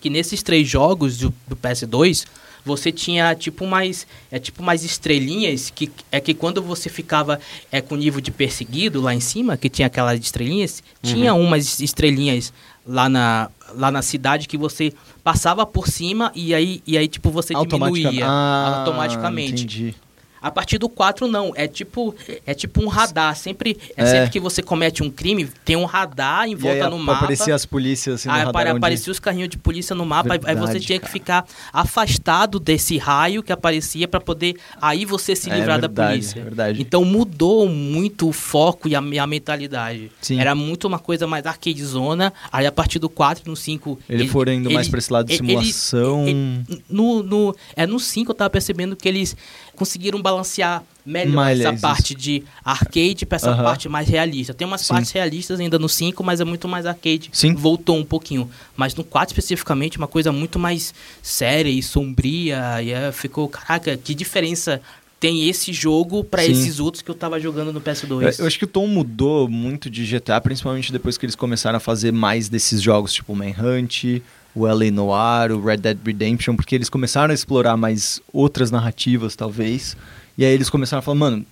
que nesses três jogos do, do PS2, você tinha tipo mais é tipo mais estrelinhas que é que quando você ficava é com nível de perseguido lá em cima que tinha aquelas estrelinhas uhum. tinha umas estrelinhas lá na lá na cidade que você passava por cima e aí e aí tipo você diminuía ah, automaticamente entendi. A partir do 4, não. É tipo, é tipo um radar. Sempre, é, é. sempre que você comete um crime, tem um radar em volta aí, no mapa. Aparecia as polícias assim, no aí, radar Aparecia onde... os carrinhos de polícia no mapa. Verdade, aí você tinha cara. que ficar afastado desse raio que aparecia para poder aí você se é livrar é, verdade, da polícia. Verdade. Então mudou muito o foco e a, a mentalidade. Sim. Era muito uma coisa mais arcadezona. Aí a partir do 4 no 5... Ele, ele foram indo ele, mais para esse lado de simulação. Ele, no, no, é, no 5 eu tava percebendo que eles conseguiram balancear melhor essa parte de arcade para essa parte mais realista. Tem umas Sim. partes realistas ainda no 5, mas é muito mais arcade. Sim. Voltou um pouquinho. Mas no 4 especificamente, uma coisa muito mais séria e sombria. E é, ficou, caraca, que diferença tem esse jogo para esses outros que eu tava jogando no PS2. Eu, eu, acho que o tom mudou muito de GTA, principalmente depois que eles começaram a fazer mais desses jogos, tipo Manhunt, o LA Noir, o Red Dead Redemption, porque eles começaram a explorar mais outras narrativas, talvez. E aí eles começaram a falar, mano.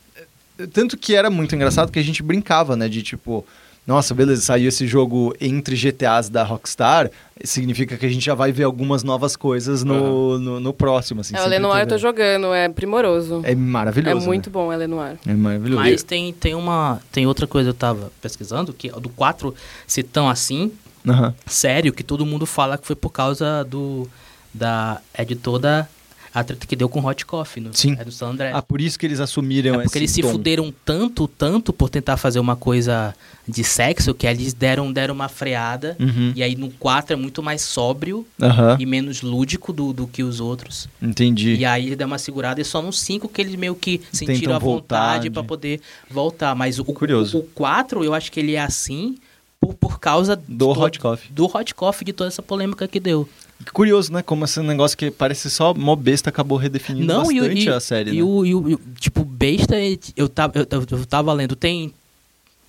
Tanto que era muito engraçado que a gente brincava, né? De tipo, nossa, beleza, saiu esse jogo entre GTAs da Rockstar, significa que a gente já vai ver algumas novas coisas no, uhum. no, no, próximo. Assim, é, o Lenoir eu tô jogando, é primoroso. É maravilhoso. É muito né? bom o Lenoir. É maravilhoso. Mas tem, tem, uma, tem outra coisa, eu tava pesquisando, que do 4 se tão assim, Uhum. Sério, que todo mundo fala que foi por causa do. Da, é de toda a treta que deu com Hot Coffee no, Sim. É do San André. Ah, por isso que eles assumiram é porque eles se fuderam tanto, tanto por tentar fazer uma coisa de sexo que eles deram, deram uma freada. Uhum. E aí no 4 é muito mais sóbrio uhum. e menos lúdico do, do que os outros. Entendi. E aí ele deu uma segurada e só no 5 que eles meio que sentiram Tentam a vontade para poder voltar. Mas o, Curioso. o, o 4 eu acho que ele é assim por, por causa do Hot Coffee. Do Hot Coffee, de toda essa polêmica que deu. Curioso, né? Como esse negócio que parece só mó besta acabou redefinindo Não, bastante e, a série, e né? O, e o, tipo, besta, eu tava, eu, eu tava lendo, tem,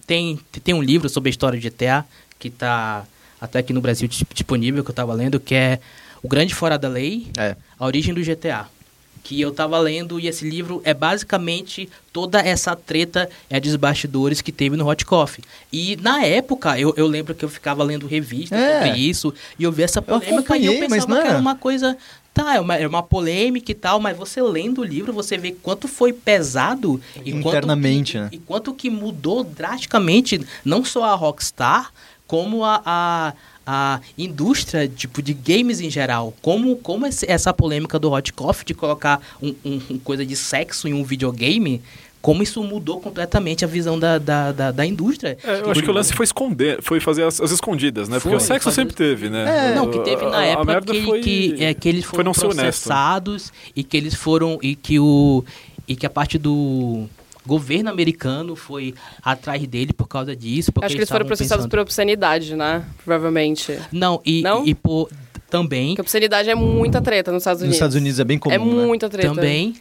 tem, tem um livro sobre a história de GTA, que tá até aqui no Brasil disponível, que eu tava lendo, que é O Grande Fora da Lei, é. A Origem do GTA que eu estava lendo e esse livro é basicamente toda essa treta é dos bastidores que teve no Hot Coffee. E na época, eu, eu lembro que eu ficava lendo revistas é. sobre isso e eu vi essa polêmica e eu pensava que era é. uma coisa... Tá, é uma, é uma polêmica e tal, mas você lendo o livro, você vê quanto foi pesado e internamente, quanto que, né? E quanto que mudou drasticamente, não só a Rockstar, como a, a a indústria tipo de games em geral. Como, como essa polêmica do Hot Coffee de colocar um, um, coisa de sexo em um videogame como isso mudou completamente a visão da, da, da, da indústria. É, eu acho que o lance foi esconder, foi fazer as, as escondidas, né? Foi, Porque o sexo fazer... sempre teve, né? É, não, que teve na a, época a que, foi... que, é, que eles foram processados e que eles foram e que o e que a parte do governo americano foi atrás dele por causa disso. Acho que eles foram processados pensando... por obscenidade, né? Provavelmente. Não, e, Não? e, e por também. Porque obscenidade é muita treta nos Estados Unidos. Nos Estados Unidos é bem comum. É muita né? treta. Também,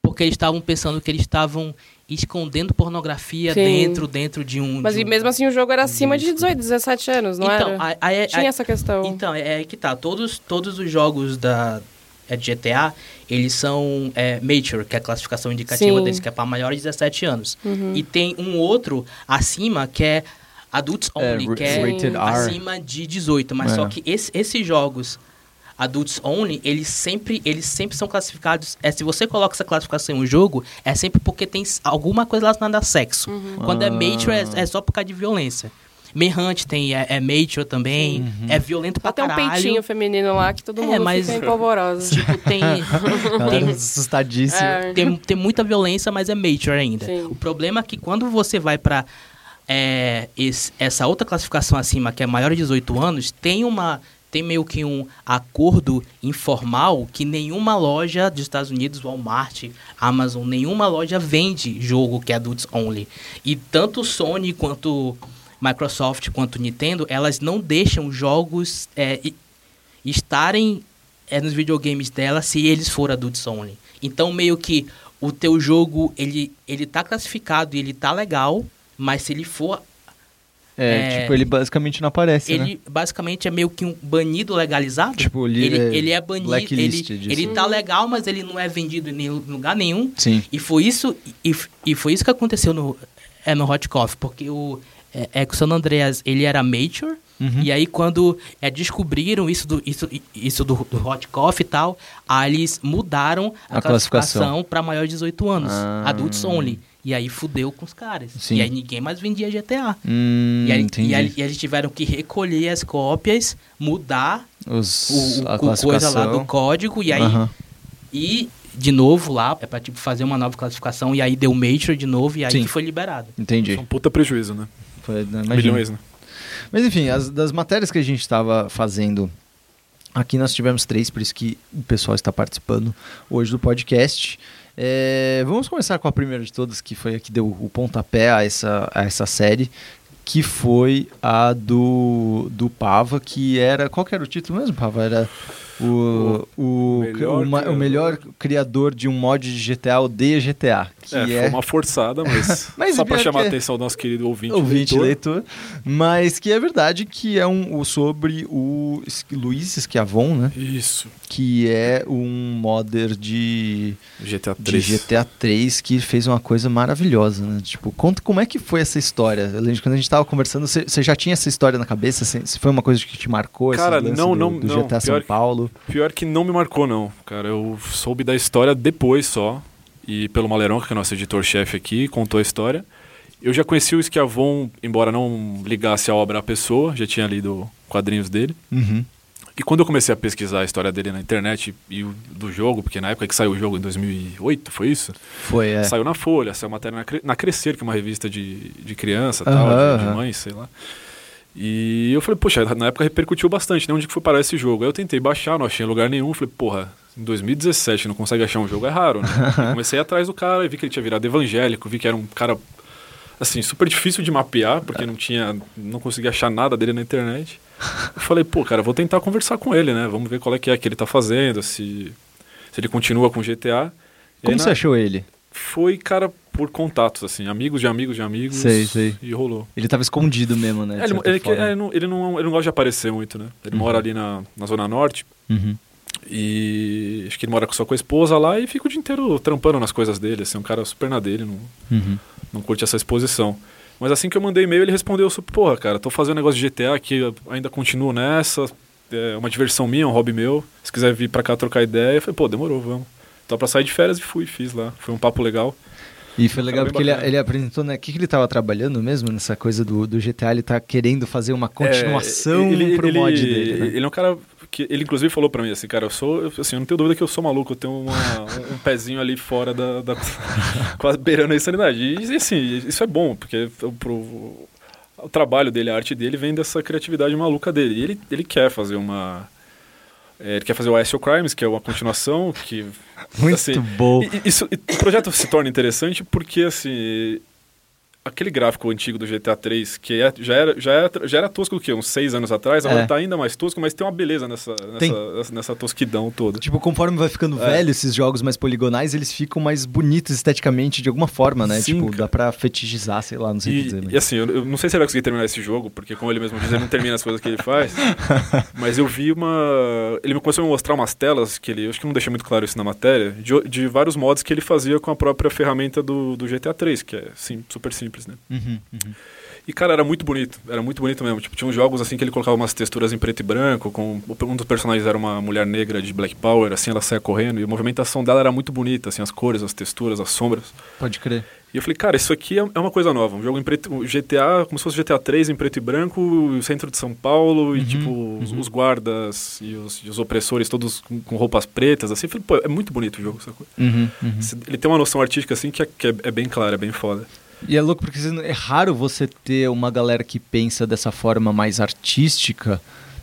porque eles estavam pensando que eles estavam escondendo pornografia Sim. dentro dentro de um. Mas de um, mesmo assim o jogo era acima de 18, 17 anos, não então, era? Aí, aí, Tinha aí, essa questão. Então, é, é que tá. Todos, todos os jogos da, é de GTA, eles são é, mature, que é a classificação indicativa Sim. deles, que é para maiores de 17 anos. Uhum. E tem um outro acima que é Adults é, Only, é, que é acima de 18. Mas é. só que esse, esses jogos Adults Only, eles sempre, eles sempre são classificados. É, se você coloca essa classificação em um jogo, é sempre porque tem alguma coisa relacionada a sexo. Uhum. Quando é ah. é mature, é, é só por causa de violência. Manhunt tem, é, é Major também, Uhum. é violento pra Até um caralho. peitinho feminino lá que todo É, mundo mas- fica empolvorosa. Tipo, tem, tem, tá assustadíssima. É. tem, tem muita violência, mas é Major ainda. Sim. O problema é que quando você vai pra é, esse- essa outra classificação acima, que é maior de 18 anos, tem uma tem meio que um acordo informal que nenhuma loja dos Estados Unidos, Walmart, Amazon, nenhuma loja vende jogo que é adults only. E tanto Sony quanto Microsoft quanto Nintendo, elas não deixam jogos é, estarem é, nos videogames dela se eles forem adults only. Então meio que o teu jogo ele ele tá classificado e ele tá legal, mas se ele for É, É. tipo, ele basicamente não aparece, né? ele basicamente é meio que um banido legalizado. Tipo, ele ele, é ele é banido, ele, disso. ele tá legal, mas ele não é vendido em nenhum lugar nenhum. Sim. E foi isso e, e foi isso que aconteceu no é no Hot Coffee, porque o é, é que o San Andreas, ele era major, Uhum. e aí quando é, descobriram isso do isso, isso do, do Hot Coffee e tal, aí eles mudaram a, A classificação. para maior de 18 anos, Ah. adults only. E aí fudeu com os caras. Sim. E aí ninguém mais vendia GTA. Hum, E aí, e aí- e eles tiveram que recolher as cópias, mudar Os, o, o- a o coisa lá classificação. do código e aí Aham. e de novo lá é pra tipo fazer uma nova classificação e aí deu major de novo e aí Sim. que foi liberado. Entendi. É um puta prejuízo, né? Foi, né. Milhões, né? Mas enfim, as, das matérias que a gente estava fazendo aqui, nós tivemos três, por isso que o pessoal está participando hoje do podcast. É, vamos começar com a primeira de todas, que foi a que deu o pontapé a essa, a essa série, que foi a do, do Pava, que era. Qual que era o título mesmo, Pava? Era. O, o, melhor o, ma- o criador. melhor criador de um mod de GTA odeia GTA. Que É, é, foi uma forçada, mas, Mas só pior chamar a que atenção do nosso querido ouvinte, ouvinte, leitor. leitor. Mas que é verdade que é um, sobre o Luiz Schiavon, né? Isso, Que é um modder de, GTA de 3. GTA 3 que fez uma coisa maravilhosa, né? Tipo, conta como é que foi essa história. Quando a gente tava conversando, você já tinha essa história na cabeça? Se foi uma coisa que te marcou? Cara, não, do, não, do não. GTA São Pior que- Paulo? Pior que não me marcou, não. Cara, eu soube da história depois só. E pelo Maleronca, que é nosso editor-chefe aqui, contou a história. Eu já conheci o Schiavon, embora não ligasse a obra à pessoa, já tinha lido quadrinhos dele. Uhum. E quando eu comecei a pesquisar a história dele na internet e do jogo, porque na época que saiu o jogo, em 2008, foi isso? Foi, é. Saiu na Folha, saiu matéria na, Cre- na Crescer, que é uma revista de, de criança, Aham, tal, de, de aham. mãe, sei lá. E eu falei, poxa, na época repercutiu bastante, né? Onde que foi parar esse jogo? Aí eu tentei baixar, não achei em lugar nenhum. Falei, porra, em 2017 não consegue achar um jogo, é raro, né? Comecei atrás do cara e vi que ele tinha virado evangélico, vi que era um cara, assim, super difícil de mapear, porque não tinha, não conseguia achar nada dele na internet. Eu falei, pô, cara, vou tentar conversar com ele, né? Vamos ver qual é que é que ele tá fazendo, se, se ele continua com GTA. Aí, Como na- você achou ele? foi, cara, por contatos, assim, amigos de amigos de amigos. Sei, sei. E rolou. Ele tava escondido mesmo, né? É, ele, ele, que- forma. é, não, ele, não, ele não gosta de aparecer muito, né? Ele Uhum. mora ali na, na Zona Norte Uhum. e acho que ele mora só com a esposa lá e fica o dia inteiro trampando nas coisas dele, assim, um cara super na dele, não, Uhum. não curte essa exposição. Mas assim que eu mandei e-mail, ele respondeu porra, cara, tô fazendo negócio de GTA aqui, ainda continuo nessa, é uma diversão minha, um hobby meu, se quiser vir pra cá trocar ideia, eu falei, pô, demorou, vamos. Então pra sair de férias e fui, fiz lá, foi um papo legal. E foi legal bem porque ele, ele apresentou, né? O que, que ele tava trabalhando mesmo nessa coisa do, do GTA? Ele tá querendo fazer uma continuação É, ele, pro ele- mod dele. Né? Ele é um cara que ele inclusive falou pra mim assim, cara, eu sou, assim, eu não tenho dúvida que eu sou maluco, eu tenho uma- um, pezinho ali fora da, da quase beirando a insanidade. E assim, isso é bom, porque o, pro, o trabalho dele, a arte dele vem dessa criatividade maluca dele. E ele, ele quer fazer uma é, ele quer fazer o ISO Crimes, que é uma continuação que Muito assim, bom. isso, e o projeto se torna interessante porque, assim, aquele gráfico antigo do GTA 3, que é- já, era, já, era, já era tosco do que? Uns seis anos atrás, agora É. tá ainda mais tosco, mas tem uma beleza nessa, nessa, nessa tosquidão toda. Tipo, conforme vai ficando É. velho, esses jogos mais poligonais, eles ficam mais bonitos esteticamente de alguma forma, né? Sim, tipo, cara. dá pra fetichizar, sei lá, não sei o que E, dizer. e Mas... assim, eu, eu não sei se ele vai conseguir terminar esse jogo, porque como ele mesmo diz, ele não termina as coisas que ele faz. mas eu vi uma. Ele me começou a me mostrar umas telas, que ele. Eu acho que não deixei muito claro isso na matéria, de, de vários mods que ele fazia com a própria ferramenta do, do GTA 3, que é sim, super simples, né? Uhum, uhum. E, cara, era muito bonito. Era muito bonito mesmo. Tipo, tinha uns jogos assim que ele colocava umas texturas em preto e branco, com um dos personagens era uma mulher negra de Black Power, assim, ela saia correndo, e a movimentação dela era muito bonita, assim, as cores, as texturas, as sombras. Pode crer. E eu falei, cara, isso aqui é é uma coisa nova. Um jogo em preto. GTA, como se fosse GTA 3 em preto e branco, o centro de São Paulo, e Uhum, tipo, os, uhum. os guardas e os, e os opressores todos com, com roupas pretas, assim. Eu falei, pô, é muito bonito o jogo, sacou? Uhum, uhum. Ele tem uma noção artística assim que é, que é, é bem clara, é bem foda. E é louco porque é raro você ter uma galera que pensa dessa forma mais artística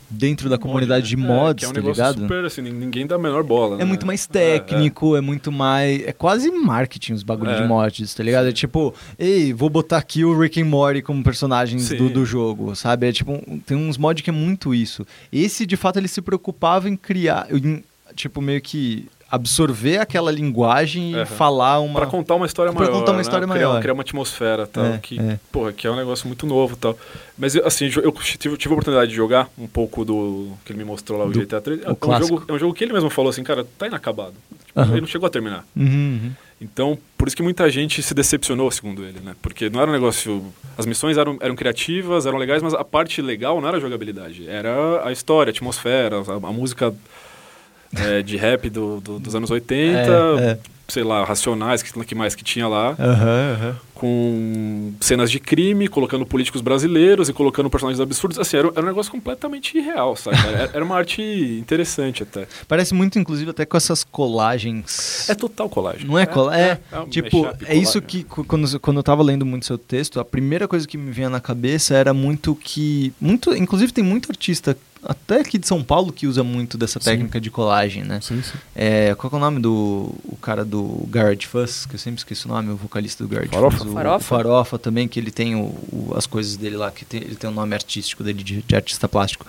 dentro da comunidade de É, mods, que é um tá negócio ligado? super assim, ninguém dá a menor bola. É né? muito mais técnico, é, muito mais. É quase marketing os bagulhos É. de mods, tá ligado? É tipo, ei, vou botar aqui o Rick and Morty como personagens Sim. do, do jogo, sabe? É tipo, tem uns mods que é muito isso. Esse, de fato, ele se preocupava em criar, em, tipo, meio que absorver aquela linguagem e Aham. falar uma. Pra contar uma história Pra maior. contar uma né? história criar, maior. Criar uma atmosfera tal. É, que, é. Porra, que é um negócio muito novo tal. Mas assim, eu tive, tive a oportunidade de jogar um pouco do. que ele me mostrou lá, o Do- GTA 3. É o um, clássico. jogo, é um jogo que ele mesmo falou assim, cara, tá inacabado. Tipo, Aham. Ele não chegou a terminar. Uhum, uhum. Então, por isso que muita gente se decepcionou, segundo ele, né? Porque não era um negócio. As missões eram, eram criativas, eram legais, mas a parte legal não era a jogabilidade. Era a história, a atmosfera, a, a música é, de rap do, do- dos anos 80, É, é. Sei lá, Racionais, que, que mais que tinha lá, Aham, aham. com cenas de crime, colocando políticos brasileiros e colocando personagens absurdos. Assim, era, era um negócio completamente irreal, sabe? Era, era uma arte interessante até. Parece muito, inclusive, até com essas colagens. É total colagem. Não é colagem? É, é um tipo, é isso que quando, quando eu tava lendo muito seu texto, a primeira coisa que me vinha na cabeça era muito que. muito Inclusive, tem muito artista, até aqui de São Paulo, que usa muito dessa Sim. técnica de colagem, né? Sim, sim. É, qual é o nome do o cara do Garage Fuzz? Que eu sempre esqueço o nome, o vocalista do Garage Farofa? Fuzz. O, Farofa? o Farofa também, que ele tem o, o- as coisas dele lá, que tem, ele tem o nome artístico dele de, de artista plástico.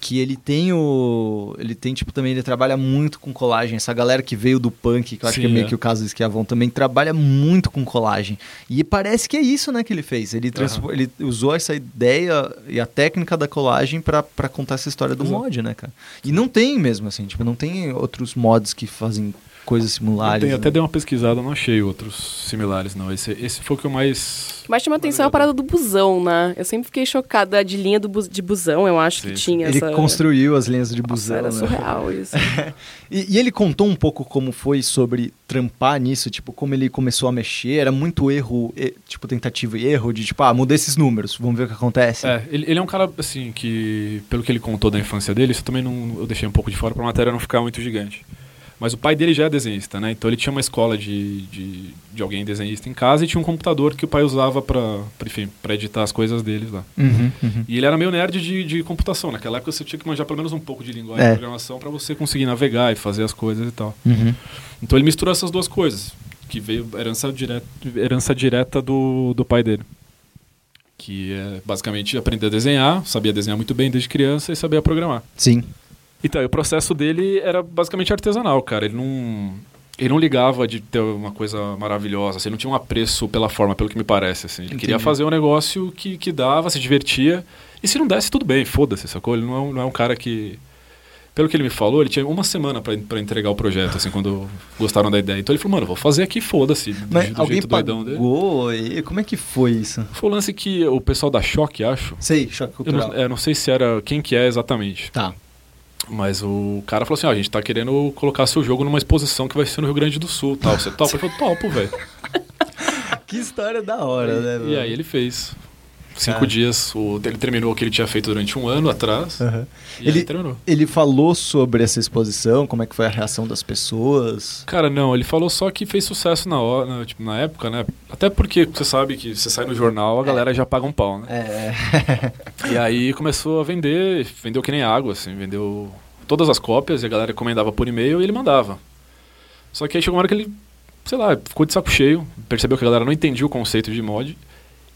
Que ele tem o. Ele tem, tipo, também, ele trabalha muito com colagem. Essa galera que veio do punk, que eu acho Sim, que é meio é. que o caso do Esquiavon, também trabalha muito com colagem. E parece que é isso, né, que ele fez. Ele, transpo- ele usou essa ideia e a técnica da colagem pra pra contar essa história do Exato. mod, né, cara? E não tem mesmo, assim, tipo, não tem outros mods que fazem coisas similares. Tem, né? até dei uma pesquisada, não achei outros similares, não. Esse, esse foi o que eu mais. Mas chama atenção a parada do busão, né? Eu sempre fiquei chocada de linha do bus- de busão, eu acho Sim, que tinha Ele essa... construiu as linhas de Nossa, busão, era né? surreal isso. E, e ele contou um pouco como foi sobre trampar nisso, tipo, como ele começou a mexer, era muito erro, e- tipo, tentativa e erro de, tipo, ah, mudei esses números, vamos ver o que acontece. É, ele, ele é um cara, assim, que, pelo que ele contou da infância dele, isso também não, eu deixei um pouco de fora pra matéria não ficar muito gigante. Mas o pai dele já é desenhista, né? Então ele tinha uma escola de, de, de alguém desenhista em casa e tinha um computador que o pai usava pra editar as coisas deles lá. Uhum, uhum. E ele era meio nerd de, de computação. Naquela época você tinha que manjar pelo menos um pouco de linguagem É. de programação pra você conseguir navegar e fazer as coisas e tal. Uhum. Então ele misturou essas duas coisas, que veio herança direta, herança direta do, do pai dele. Que é basicamente aprender a desenhar, sabia desenhar muito bem desde criança e sabia programar. Sim. Então, o processo dele era basicamente artesanal, cara. Ele não, ele não ligava de ter uma coisa maravilhosa, assim, ele não tinha um apreço pela forma, pelo que me parece. Assim. Ele queria Entendi. fazer um negócio que, que dava, se divertia. E se não desse, tudo bem, foda-se, sacou? Ele não é, um, não é um cara que. Pelo que ele me falou, ele tinha uma semana pra pra entregar o projeto, assim, quando gostaram da ideia. Então ele falou, mano, vou fazer aqui, foda-se. do Mas do alguém jeito doidão dele. pagou? E como é que foi isso? Foi o lance que o pessoal da Choque, acho. Sei, choque Eu cultural. não, é, não sei se era quem que é exatamente. Tá. Mas o cara falou assim: ó, a gente tá querendo colocar seu jogo numa exposição que vai ser no Rio Grande do Sul tal. Você topa? Eu falei, topo, velho. Que história da hora, né? E mano? aí ele fez. Cinco Cara. dias, o, ele terminou o que ele tinha feito durante um ano atrás. E Ele- ele terminou. Ele falou sobre essa exposição, como é que foi a reação das pessoas. Cara, não, ele falou só que fez sucesso na hora, na, tipo, na época, né? Até porque você sabe que você sai no jornal, a galera já paga um pau, né? É. E aí começou a vender, vendeu que nem água, assim, vendeu todas as cópias e a galera encomendava por e-mail e ele mandava. Só que aí chegou uma hora que ele, sei lá, ficou de saco cheio, percebeu que a galera não entendia o conceito de mod.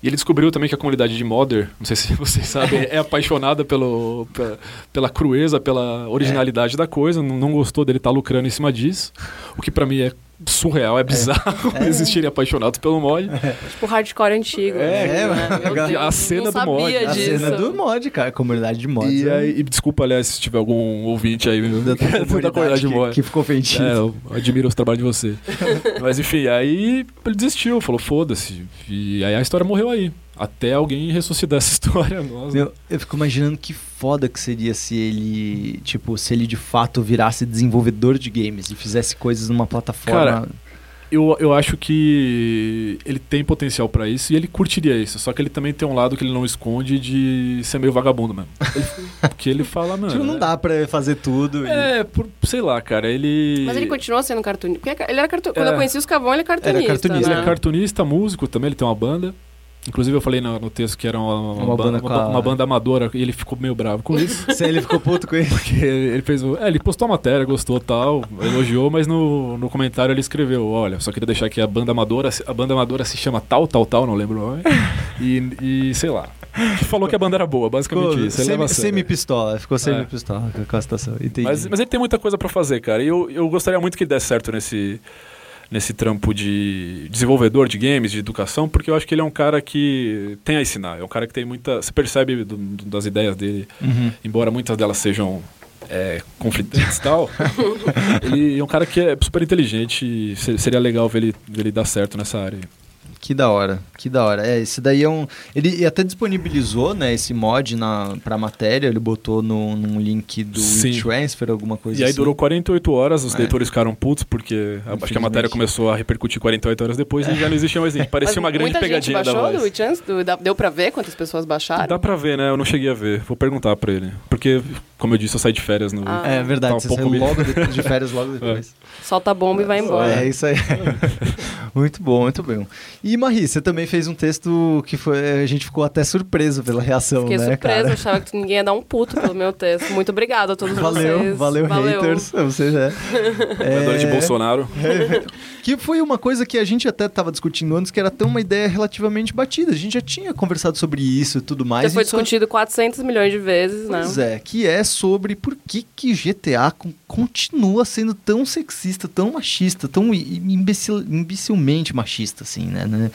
E ele descobriu também que a comunidade de modder, não sei se vocês sabem, é apaixonada pelo, pe- pela crueza, pela originalidade da coisa, não, gostou dele estar lucrando em cima disso. O que pra mim é surreal, é bizarro É. existirem apaixonados pelo mod. tipo hardcore antigo. É, né? Deus, A cena do mod. sabia A disso. cena do mod, cara. Comunidade de mods. E, é aí, e desculpa, aliás, se tiver algum ouvinte aí da, da comunidade de que, mod. que ficou ofendido. É, eu admiro os trabalhos de você. Mas enfim, aí ele desistiu, falou, foda-se. E aí a história morreu aí. Até alguém ressuscitar essa história. Nossa. Meu, eu fico imaginando que foda que seria se ele, tipo, se ele de fato virasse desenvolvedor de games e fizesse coisas numa plataforma. Cara, eu, eu acho que ele tem potencial pra isso e ele curtiria isso. Só que ele também tem um lado que ele não esconde de ser meio vagabundo mesmo. Ele, porque ele fala, mano. Tipo, não dá pra fazer tudo. e- É, por, sei lá, cara, ele. Mas ele continua sendo cartunista. Porque ele era cartu... Quando É. eu conheci os Cavão, ele é cartunista. cartunista, né? Ele é cartunista, músico também, ele tem uma banda. Inclusive eu falei no, no texto que era uma, uma, Uma ba- banda uma, uma banda amadora e ele ficou meio bravo com isso. Se ele ficou puto com isso. Porque ele fez. É, ele postou a matéria, gostou tal, elogiou, mas no, no comentário ele escreveu: Olha, só queria deixar que a banda amadora, a banda amadora se chama tal, tal, tal, não lembro o nome. E, e sei lá. Falou que a banda era boa, basicamente Ficou isso. Semi- semi-pistola. Ficou semi-pistola com a situação. Entendi. Mas, mas ele tem muita coisa pra fazer, cara. E eu, eu gostaria muito que desse certo nesse, nesse trampo de desenvolvedor de games, de educação, porque eu acho que ele é um cara que tem a ensinar. É um cara que tem muita. Você percebe do- do- das ideias dele, Uhum. embora muitas delas sejam é, conflitantes e tal. ele é um cara que é super inteligente e se- seria legal ver ele, ver ele dar certo nessa área. Que da hora, que da hora. É, esse daí é um. Ele até disponibilizou, né, esse mod na, pra matéria, ele botou no, num link do transfer alguma coisa E aí assim. durou 48 horas, os É. leitores ficaram putos, porque a- acho que a matéria começou a repercutir 48 horas depois e já não existia mais isso. Parecia Mas uma grande muita pegadinha gente da baixou voz. do? Do- Deu pra ver quantas pessoas baixaram? Dá pra ver, né? Eu não cheguei a ver. Vou perguntar pra ele. Porque, como eu disse, eu saí de férias no. Ah. É verdade, Tá um você pouco saiu logo de, de férias logo depois. Solta a bomba e vai embora. É isso aí. muito bom, muito bom. E Marie, você também fez um texto que foi. A gente ficou até surpreso pela reação, Fiquei né, surpresa, cara? achava que ninguém ia dar um puto pelo meu texto. Muito obrigada a todos Valeu, vocês. valeu, haters. Você já. Apoiadores de É, Bolsonaro. Que foi uma coisa que a gente até estava discutindo antes, que era tão uma ideia relativamente batida. A gente já tinha conversado sobre isso e tudo mais. Já foi e só- discutido 400 milhões de vezes, né? Pois é, que é sobre por que, que GTA con- continua sendo tão sexista, tão machista, tão imbecil, imbecilmente machista, assim, né, né?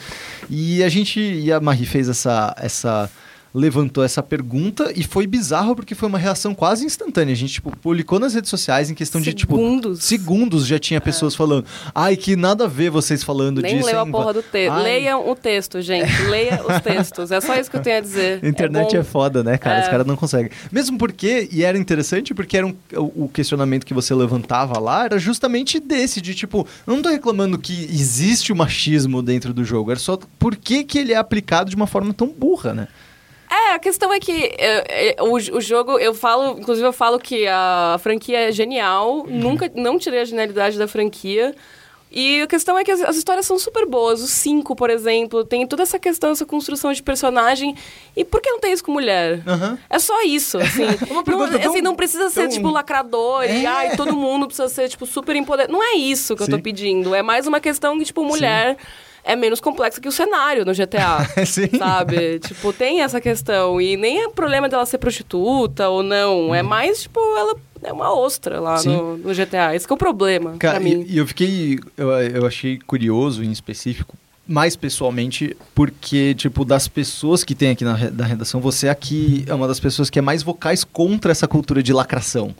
E a gente, e a Marie fez essa, essa, levantou essa pergunta e foi bizarro porque foi uma reação quase instantânea. A gente, tipo, publicou nas redes sociais em questão de, tipo, Segundos. segundos já tinha pessoas falando, ai, que nada a ver vocês falando Nem disso. leu a porra do texto. Leiam o texto, gente. Leia os textos. É só isso que eu tenho a dizer. A internet é, bom. foda, né, cara? É. Os caras não conseguem. Mesmo porque, e era interessante, porque era um, o, questionamento que você levantava lá era justamente desse, de tipo, eu não tô reclamando que existe o machismo dentro do jogo, era só por que, que ele é aplicado de uma forma tão burra, né? É, a questão é que é, é, o, o jogo, eu falo, inclusive eu falo que a franquia é genial, Uhum. nunca, não tirei a genialidade da franquia. E a questão é que as, as histórias são super boas. O 5, por exemplo, tem toda essa questão, essa construção de personagem. E por que não tem isso com mulher? Aham. É só isso, assim. não, pergunta tão- assim, não precisa ser, tão- tipo, lacrador e, É. ai, todo mundo precisa ser, tipo, super empoderado. Não é isso que eu tô Sim. pedindo. É mais uma questão que, tipo, mulher é menos complexa que o cenário no GTA. Sim. Sabe? tipo, tem essa questão. E nem é problema dela ser prostituta ou não. É mais, tipo, ela é uma ostra lá Uhum. No, no GTA. Esse que é o problema Cara, pra mim. e, e eu fiquei. Eu, eu achei curioso em específico, mais pessoalmente, porque, tipo, das pessoas que tem aqui na da redação, você aqui é uma das pessoas que é mais vocais contra essa cultura de lacração.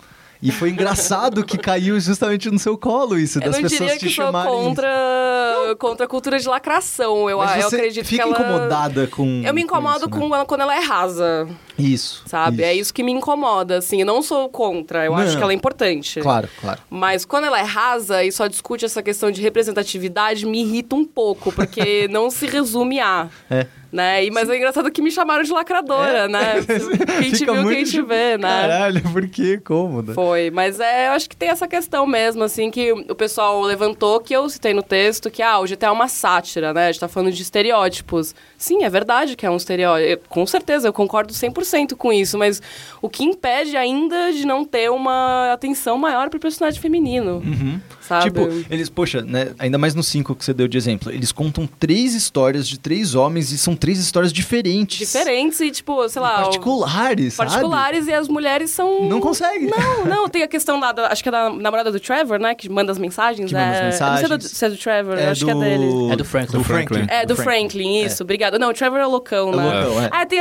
E foi engraçado que caiu justamente no seu colo isso, Eu das pessoas diria te que sou chamarem. contra, contra a cultura de lacração. Eu, Mas eu acredito fica que ela... incomodada com. Eu me incomodo isso, né? com quando ela é rasa, Isso. sabe? É isso que me incomoda, assim. Eu não sou contra, eu acho Não. que ela é importante. Claro, claro. Mas quando ela é rasa e só discute essa questão de representatividade, me irrita um pouco, porque não se resume a. É. Né? E, mas é engraçado que me chamaram de lacradora, né? Quem te viu, quem te vê, né? Caralho, por que? Como, né? Foi, mas é, eu acho que tem essa questão mesmo, assim, que o pessoal levantou, que eu citei no texto, que, ah, o GTA é uma sátira, né? A gente tá falando de estereótipos. Sim, é verdade que é um estereótipo. Eu- Com certeza, eu concordo 100% com isso, mas o que impede ainda de não ter uma atenção maior pro personagem feminino, Uhum. sabe? Tipo, eles, poxa, né, ainda mais no 5 que você deu de exemplo, eles contam três histórias de três homens e são três histórias diferentes. Diferentes e, tipo, sei lá... o- Particulares, sabe? Particulares e as mulheres são... Não consegue. Não, não, tem a questão lá, da, acho que é da namorada do Trevor, né? Que manda as mensagens. Que manda as é, eu Não sei mensagens. do- se é do Trevor, eu acho que é dele. É do Franklin. Do Franklin. É, do Franklin, isso, obrigada. Não, o Trevor é loucão, É né? loucão, é. Ah, tem,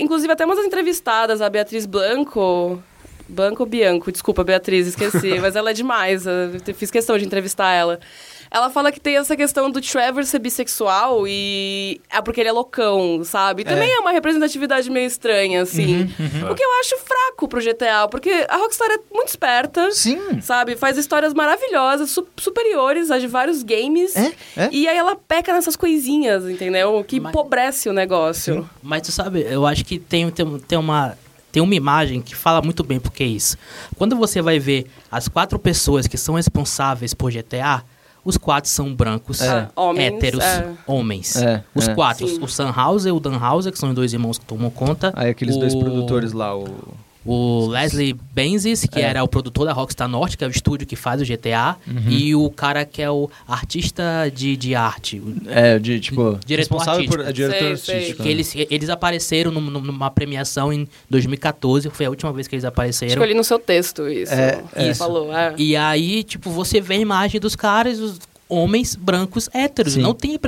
inclusive até umas entrevistadas, a Beatriz Blanco. Blanco Bianco, desculpa, Beatriz, esqueci, mas ela é demais. Eu fiz questão de entrevistar ela. Ela fala que tem essa questão do Trevor ser bissexual e é porque ele é loucão, sabe? Também é, uma representatividade meio estranha, assim. Uhum, O que eu acho fraco pro GTA, porque a Rockstar é muito esperta. Sim. Sabe? Faz histórias maravilhosas, su- superiores às de vários games. É, é. E aí ela peca nessas coisinhas, entendeu? Que Mas- empobrece o negócio. Mas tu sabe, eu acho que tem, tem, tem uma. Tem uma imagem que fala muito bem porque é isso. Quando você vai ver as quatro pessoas que são responsáveis por GTA, os quatro são brancos, É. Homens, héteros, é. homens. É, os é. quatro, Sim. o Sunhauser e o Danhauser, que são os dois irmãos que tomam conta. Aí aqueles dois O- produtores lá, o... O Leslie Benzies, que É. era o produtor da Rockstar Norte, que é o estúdio que faz o GTA, Uhum. e o cara que é o artista de, de arte. o- É, de, tipo, Diretor responsável por... artístico. É, diretor Sei, sei. artístico. Que né? eles, eles apareceram num- numa premiação em 2014, foi a última vez que eles Acho apareceram. que eu li no seu texto isso. É, que é. falou. É. E aí, tipo, você vê a imagem dos caras, os homens brancos héteros. Sim. Não tem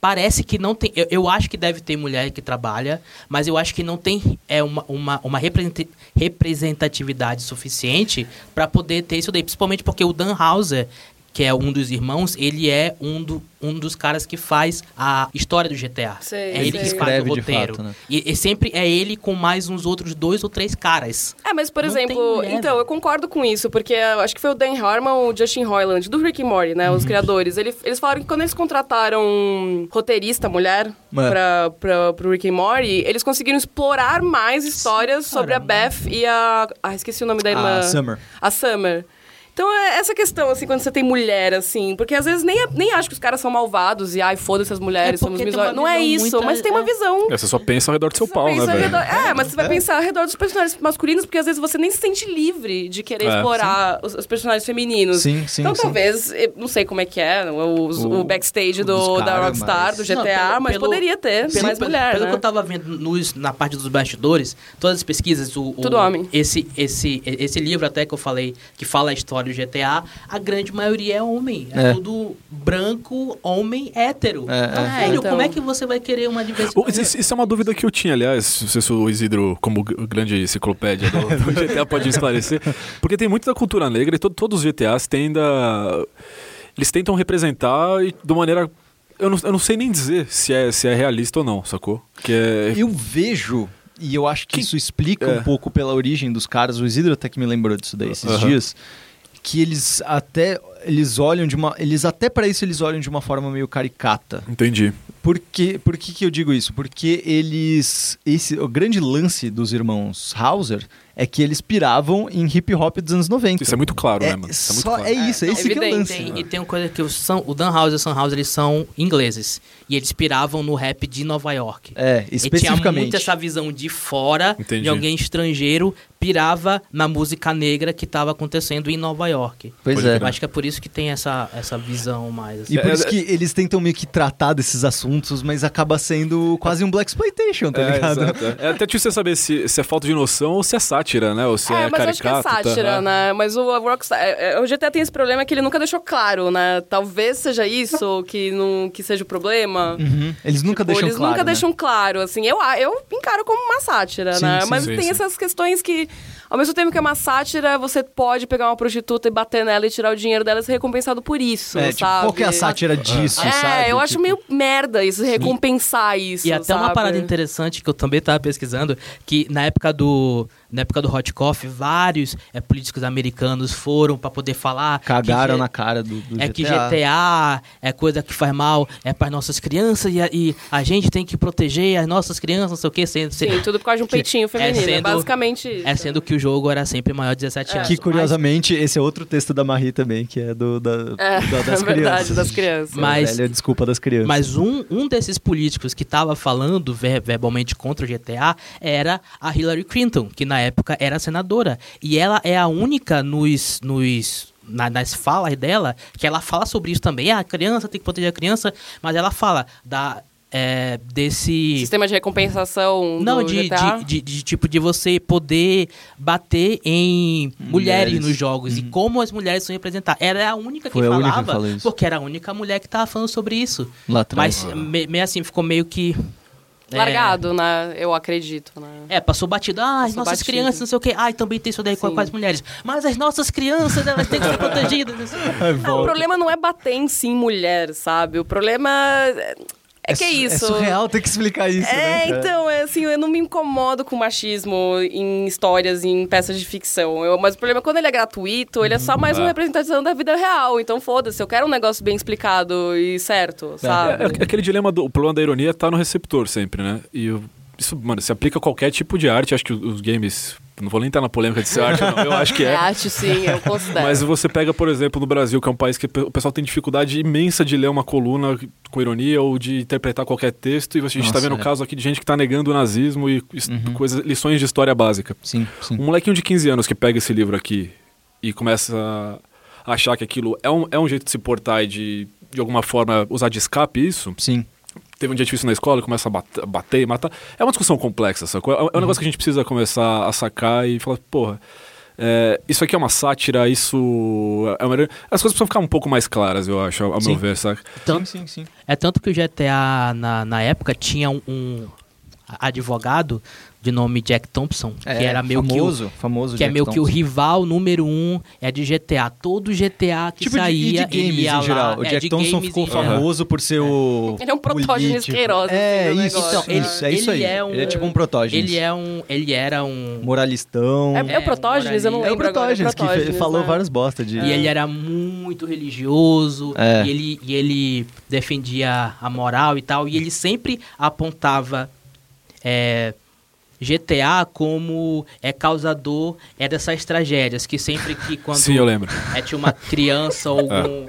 Parece que não tem. Eu, eu acho que deve ter mulher que trabalha, mas eu acho que não tem é, uma, uma, uma representa- representatividade suficiente para poder ter isso daí. Principalmente porque o Dan Hauser. Que é um dos irmãos, ele é um, do, um dos caras que faz a história do GTA. Sei, é ele sei. que faz Escreve o roteiro. fato, né? e, e sempre é ele com mais uns outros dois ou três caras. É, mas por Não exemplo, então, eu concordo com isso, porque acho que foi o Dan Harmon, o Justin Roiland, do Rick and Morty, né, Uhum. os criadores, ele- eles falaram que quando eles contrataram um roteirista mulher É. pra, pra, pro Rick and Morty, eles conseguiram explorar mais histórias Sim, sobre a Beth e a... Ah, esqueci o nome da irmã. A Summer. A Summer. Então, é essa questão, assim, quando você tem mulher, assim, porque às vezes nem, é- nem acho que os caras são malvados e, ai, foda-se as mulheres, É somos misóginos. Não é isso, mas tem uma é. visão É, você só pensa ao redor do seu você pau, né, redor- É, mas você vai pensar ao redor dos personagens masculinos, porque às vezes você nem se sente livre de querer É, explorar os, os personagens femininos. Sim, sim, Então sim. talvez, eu não sei como é que é, o, o, O- backstage o do, dos da cara, Rockstar, mas- do GTA, Não, pelo- mas pelo- poderia ter Pelo- mais pelo- mulher, Pelo né? que eu tava vendo nos- na parte dos bastidores, todas as pesquisas, o, o- Tudo homem. Esse, esse, esse livro até que eu falei, que fala a história GTA, a grande maioria é homem. É, É. tudo branco, homem, hétero. É, então, é. velho, Então. como é que você vai querer uma diversidade? Isso, isso é uma dúvida que eu tinha, aliás, não sei se o Isidro, como grande enciclopédia do, do GTA, pode esclarecer. Porque tem muito da cultura negra e to- todos os GTAs têm da... Eles tentam representar e de uma maneira... Eu não, eu não sei nem dizer se é, se é realista ou não, sacou? Que é... Eu vejo, e eu acho que Que- isso explica é. um pouco pela origem dos caras, o Isidro até que me lembrou disso daí esses Aham. dias, que eles até eles olham de uma, eles até para isso eles olham de uma forma meio caricata. Entendi. Por que, por que, que eu digo isso? Porque eles. Esse, o grande lance dos irmãos Hauser é que eles piravam em hip hop dos anos 90. Isso é muito claro, né, É, mano? Isso é muito só, claro. é isso, é, não, esse que é o evidente. lance. Tem- e tem uma coisa que o, Sam, o Dan House e o Sam House, eles são ingleses. E eles piravam no rap de Nova York. É, E tinha especificamente. muito essa visão de fora, Entendi. de alguém estrangeiro, pirava na música negra que estava acontecendo em Nova York. Pois Pode é. Eu acho que é por isso que tem essa, essa visão mais assim. E por É, isso é- que eles tentam meio que tratar desses assuntos, mas acaba sendo quase um Black Exploitation, tá É, ligado? é. É até difícil você saber se, se é falta de noção ou se é sátira, né? Ou se é, É, mas eu acho que é caricato. tá? sátira, né? Mas o Rockstar... é, é, O GTA tem esse problema que ele nunca deixou claro, né? Talvez seja isso que, não, que seja o problema. Uhum. Eles nunca Tipo, deixam eles claro. nunca né? deixam claro, assim. Eu, eu encaro como uma sátira, Sim, né? sim, Mas sim, tem sim. essas questões que, ao mesmo tempo que é uma sátira, você pode pegar uma prostituta e bater nela e tirar o dinheiro dela e ser recompensado por isso, É, tipo, sabe? qual que é a sátira disso, É, sabe? eu acho Tipo, meio merda isso, recompensar isso, E até uma sabe? parada interessante que eu também estava pesquisando, que na época do na época do Hot Coffee, vários é, políticos americanos foram para poder falar Cagaram que, na cara do, do é GTA. que GTA é coisa que faz mal é para nossas crianças e a, e a gente tem que proteger as nossas crianças, não sei o que, sendo, Sim, tudo por causa de um peitinho é feminino, é sendo- basicamente isso. é sendo que o jogo era sempre maior de 17 anos. Que Mas- curiosamente, esse é outro texto da Marie também, que é do da, É, da- das é verdade, crianças. das crianças. Mas- A velha desculpa das crianças. Mas um, um desses políticos que estava falando ver- verbalmente contra o GTA era a Hillary Clinton, que na época era senadora. E ela é a única nos. nos na- nas falas dela, que ela fala sobre isso também. Ah, a criança tem que proteger a criança, mas ela fala da, é, desse. Sistema de recompensação Não, do de, GTA. de, de- de tipo de você poder bater em mulheres, Mulheres. nos jogos e como as mulheres são representadas. Ela é a única que Foi única que falava, falou isso. porque era a única mulher que tava falando sobre isso. Lá atrás. Mas me- meio assim, ficou meio que. É. largado, né? Eu acredito, né? É, passou batido. Ah, as nossas batido. crianças, não sei o quê. Ai, também tem isso daí com, Sim. com as mulheres. Mas as nossas crianças, elas têm que ser protegidas. sei o quê. Não, o problema não é bater em si em mulher, sabe? O problema é, é que é su- isso. É surreal ter que explicar isso, É, né? então, é assim, eu não me incomodo com machismo em histórias, em peças de ficção. Eu- mas o problema é quando ele é gratuito, ele é só mais uma É. representação da vida real. Então, foda-se, eu quero um negócio bem explicado e certo, sabe? É, é aquele dilema do o problema da ironia tá no receptor sempre, né? E eu- isso, mano, se aplica a qualquer tipo de arte. Acho que os, os games. Não vou nem entrar na polêmica de ser arte, não. Eu acho que é. Acho sim, eu considero. Mas você pega, por exemplo, no Brasil, que é um país que o pessoal tem dificuldade imensa de ler uma coluna com ironia ou de interpretar qualquer texto, e a gente está vendo é. Uhum. caso aqui de gente que está negando o nazismo e is- coisas, lições de história básica. Sim, sim. Um molequinho de 15 anos que pega esse livro aqui e começa a achar que aquilo é um, é um jeito de se portar e de, de alguma forma, usar de escape isso, Sim. Teve um dia difícil na escola e começa a bat- bater e matar. É uma discussão complexa, sacou? É é um Uhum. negócio que a gente precisa começar a sacar e falar, porra, é, isso aqui é uma sátira, isso. É uma... As coisas precisam ficar um pouco mais claras, eu acho, ao, ao Sim. meu ver, saca? Tanto, sim, sim, sim. É tanto que o GTA, na, na época, tinha um, um advogado de nome Jack Thompson, que É, era meio que o, famoso, famoso que é Jack meio que o Thompson. rival número um é de GTA. Todo GTA que Tipo de, e saía, de games ele ia em geral. lá. O É, Jack de Thompson games ficou famoso por ser o. Ele é um protógenes político. Queiroz, É, assim, do isso. Então, ele, é isso aí. É um, Ele é tipo um protógenes. Ele é um, ele era um Moralistão. É, é o protógenes? Eu não É o lembro. Protógenes, que Protógenes, falou né? várias bostas de. E ele era muito religioso, É. e, ele, e ele defendia a moral e tal, e ele sempre apontava é, GTA como é causador é dessas tragédias, que sempre que quando Sim, eu lembro. é, tinha uma criança ou algum,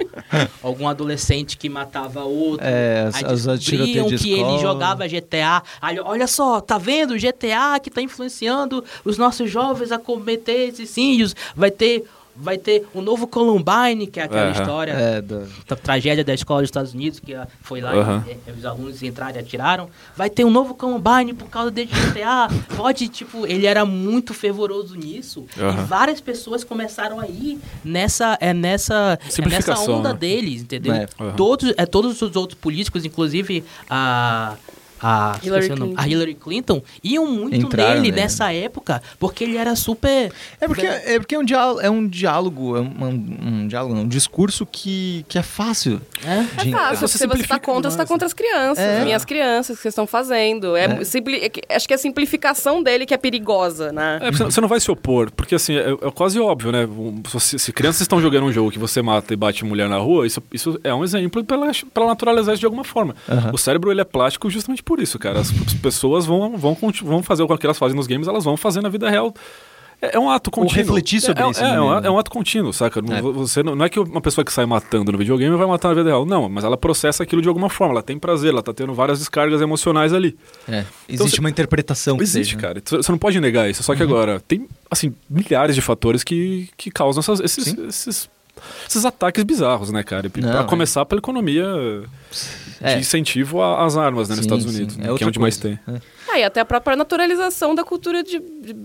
algum adolescente que matava outro, É, as- as- que ele jogava GTA. Aí, olha só, tá vendo? GTA que tá influenciando os nossos jovens a cometer esses índios. Vai ter, vai ter o novo Columbine, que é aquela história É, da- da tragédia da escola dos Estados Unidos, que ah, foi lá Aham. e, e os alunos entraram e atiraram. Vai ter um novo Columbine por causa de GTA. Pode, tipo, ele era muito fervoroso nisso. E várias pessoas começaram a ir nessa, é nessa, é nessa onda né? deles, entendeu? É. Todos, é, todos os outros políticos, inclusive a. A Hillary Clinton. a Hillary Clinton iam muito Entraram nele nele. nessa época, porque ele era super. É porque é, porque é um diálogo, é um diálogo, é um, um diálogo, não, um discurso que, que é fácil. É? de- É fácil, Você se você simplifica tá contra, você tá demais, contra as crianças, É. minhas crianças que vocês estão fazendo. É, É. simpli- é acho que é a simplificação dele que é perigosa, né? É, você, não vai se opor, porque assim, é, é quase óbvio, né? Um, Se, se crianças estão jogando um jogo que você mata e bate mulher na rua, isso, isso é um exemplo pra naturalizar isso de alguma forma. Aham. O cérebro ele é plástico justamente por isso, cara. As, as pessoas vão, vão, vão fazer o que elas fazem nos games, elas vão fazer na vida real. É, é um ato contínuo. refletir sobre é, isso É, no é, um, né? é um ato contínuo, saca? É. Você não, não é que uma pessoa que sai matando no videogame vai matar na vida real. Não, mas ela processa aquilo de alguma forma. Ela tem prazer, ela tá tendo várias descargas emocionais ali. É, existe você- uma interpretação Existe, seja, né? cara. Você não pode negar isso. Só que agora, tem, assim, milhares de fatores que, que causam essas- esses, esses, esses ataques bizarros, né, cara? E Não, pra é. começar pela economia É. de incentivo às armas né, nos Sim, Estados sim. Unidos, né, É que é onde mais coisa. tem. É. Ah, e até a própria naturalização da cultura de,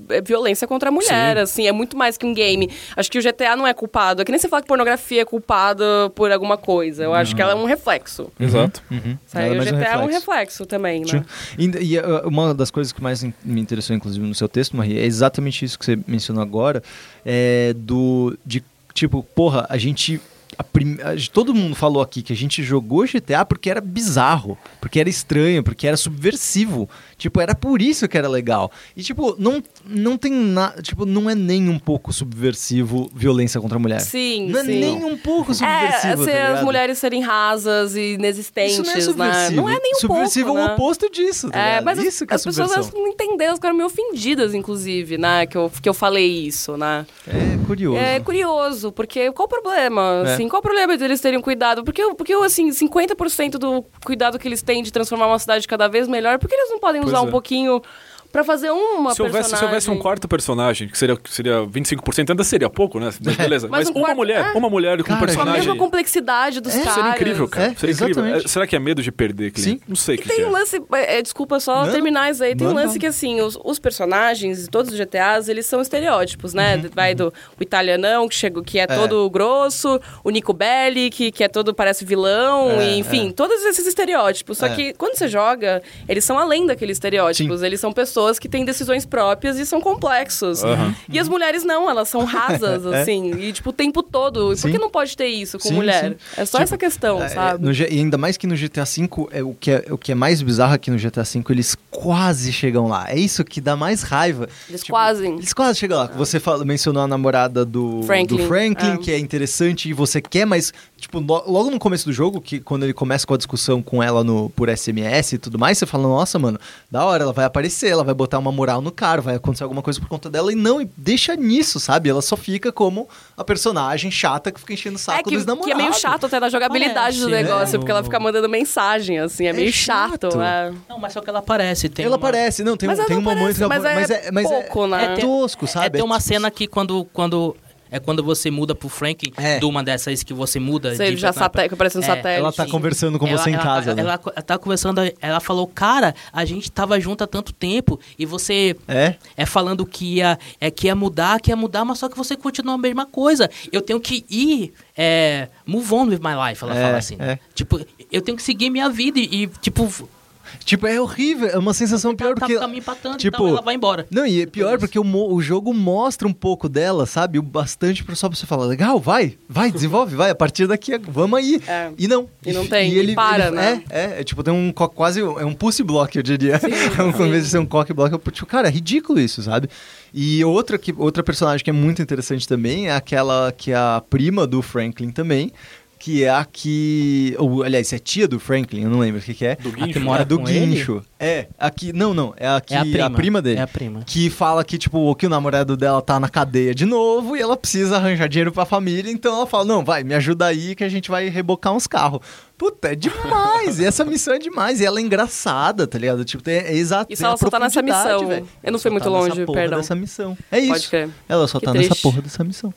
é, violência contra a mulher, Sim. assim, é muito mais que um game. Acho que o GTA não é culpado. É que nem você fala que pornografia é culpada por alguma coisa. Eu acho que ela é um reflexo. Exato. Uhum. Sabe? Nada O mais GTA é um reflexo também, né? E, e, uh, uma das coisas que mais in- me interessou, inclusive, no seu texto, Maria, é exatamente isso que você mencionou agora, é do de tipo, porra, a gente prim- todo mundo falou aqui que a gente jogou GTA porque era bizarro, porque era estranho, porque era subversivo. Tipo, era por isso que era legal. E tipo, não, não tem nada, tipo, não é nem um pouco subversivo violência contra a mulher. Sim, não é sim. nem um pouco É, subversivo, ser tá as mulheres serem rasas e inexistentes, Isso não é né? subversivo. Não é nem um subversivo pouco, é o né? oposto disso, tá É, mas as- isso que as, é pessoas elas subversão. não entenderam, elas ficaram meio ofendidas, inclusive, né? Que eu, que eu falei isso, né? É curioso. É curioso, porque qual o problema? É. Assim, qual o problema deles terem cuidado? Porque, porque assim, 50% do cuidado que eles têm de transformar uma cidade cada vez melhor, por que eles não podem Pois usar é. um pouquinho Pra fazer uma Se houvesse, se personagem. houvesse um quarto personagem, que seria, que seria 25%, ainda seria pouco, né? Mas beleza. Mas Mas, um uma quarto- mulher, é. uma mulher com um Cara, Com a personagem. mesma complexidade dos É, caras. Seria incrível, cara. É, seria exatamente. É, será que é medo de perder cliente? Sim. Não sei o que, Tem que um é. lance, é, desculpa só Não, terminar isso aí. Tem um não, lance não. que, assim, os, os personagens de todos os GTAs, eles são estereótipos, né? Uhum, Vai do o italianão, que, chegou, que é, É. todo grosso, o Nico Belli, que, que é todo, parece vilão, É, e, enfim, é. todos esses estereótipos. Só É. que quando você joga, eles são além daqueles estereótipos. Eles são pessoas que têm decisões próprias e são complexos. Aham. E as mulheres não, elas são rasas, É. assim, e, tipo, o tempo todo. E por Sim. que não pode ter isso com Sim, mulher? sim. É só Tipo, essa questão, É, sabe? no e ainda mais que no GTA V, é, o, que é, o que é mais bizarro é que no GTA V eles quase chegam lá. É isso que dá mais raiva. Eles Tipo, quase. Eles quase chegam lá. Você fala- mencionou a namorada do Franklin, do Franklin é. que é interessante e você quer, mas, tipo, lo- logo no começo do jogo, que quando ele começa com a discussão com ela no, por SMS e tudo mais, você fala, nossa, mano, da hora, ela vai aparecer, ela vai botar uma moral no cara, vai acontecer alguma coisa por conta dela. E não, e deixa nisso, sabe? Ela só fica como a personagem chata que fica enchendo o saco É que, dos namorados. que é meio chato até na jogabilidade do negócio, é. porque ela fica mandando mensagem, assim, é, É meio chato. chato. é. Não, mas só que ela aparece. Tem ela uma... aparece, não, tem, Mas um, tem um não momento aparece, que ela- mas é pouco, né? é É, tosco, É, sabe? tem uma É, cena que quando, quando é quando você muda pro Frank, É. de uma dessas que você muda. Você de já sate- aparece no É, satélite. Ela tá Sim. conversando com você em ela, casa, né? Ela, ela tá conversando, ela falou, cara, a gente tava junto há tanto tempo e você É? é falando que ia, é, que ia mudar, que ia mudar, mas só que você continua a mesma coisa. Eu tenho que ir, é, move on with my life, ela É, fala assim. é. Tipo, eu tenho que seguir minha vida e, e, tipo, Tipo, é horrível, é uma sensação pior tá, porque... tá me empatando, tipo, então ela vai embora. Não, e é pior porque o, o jogo mostra um pouco dela, sabe? O bastante pra- só pra você falar, legal, vai, vai, desenvolve, vai, a partir daqui, vamos aí. É. E não. E não tem, e para, né? É, é, é, tipo, tem um quase, é um pussy block, eu diria. é um, em vez de ser um cock block, eu, tipo, cara, é ridículo isso, sabe? E outra, que, outra personagem que é muito interessante também é aquela que é a prima do Franklin também, que é a que... Ou, aliás, é tia do Franklin, eu não lembro o que que é. Do A que guincho. mora é do com ele? guincho. É, aqui, não, não, é a que É a prima. dele. É a prima. Que fala que, tipo, que o namorado dela tá na cadeia de novo e ela precisa arranjar dinheiro pra família, então ela fala, não, vai, me ajuda aí que a gente vai rebocar uns carros. Puta, é demais! e essa missão é demais. E ela é engraçada, tá ligado? Tipo, é exato. Isso a ela só tá nessa missão. velho. Eu não Só fui muito tá nessa longe, porra perdão. dessa missão. É isso. Pode crer. Ela só Que tá nessa triste. porra dessa missão.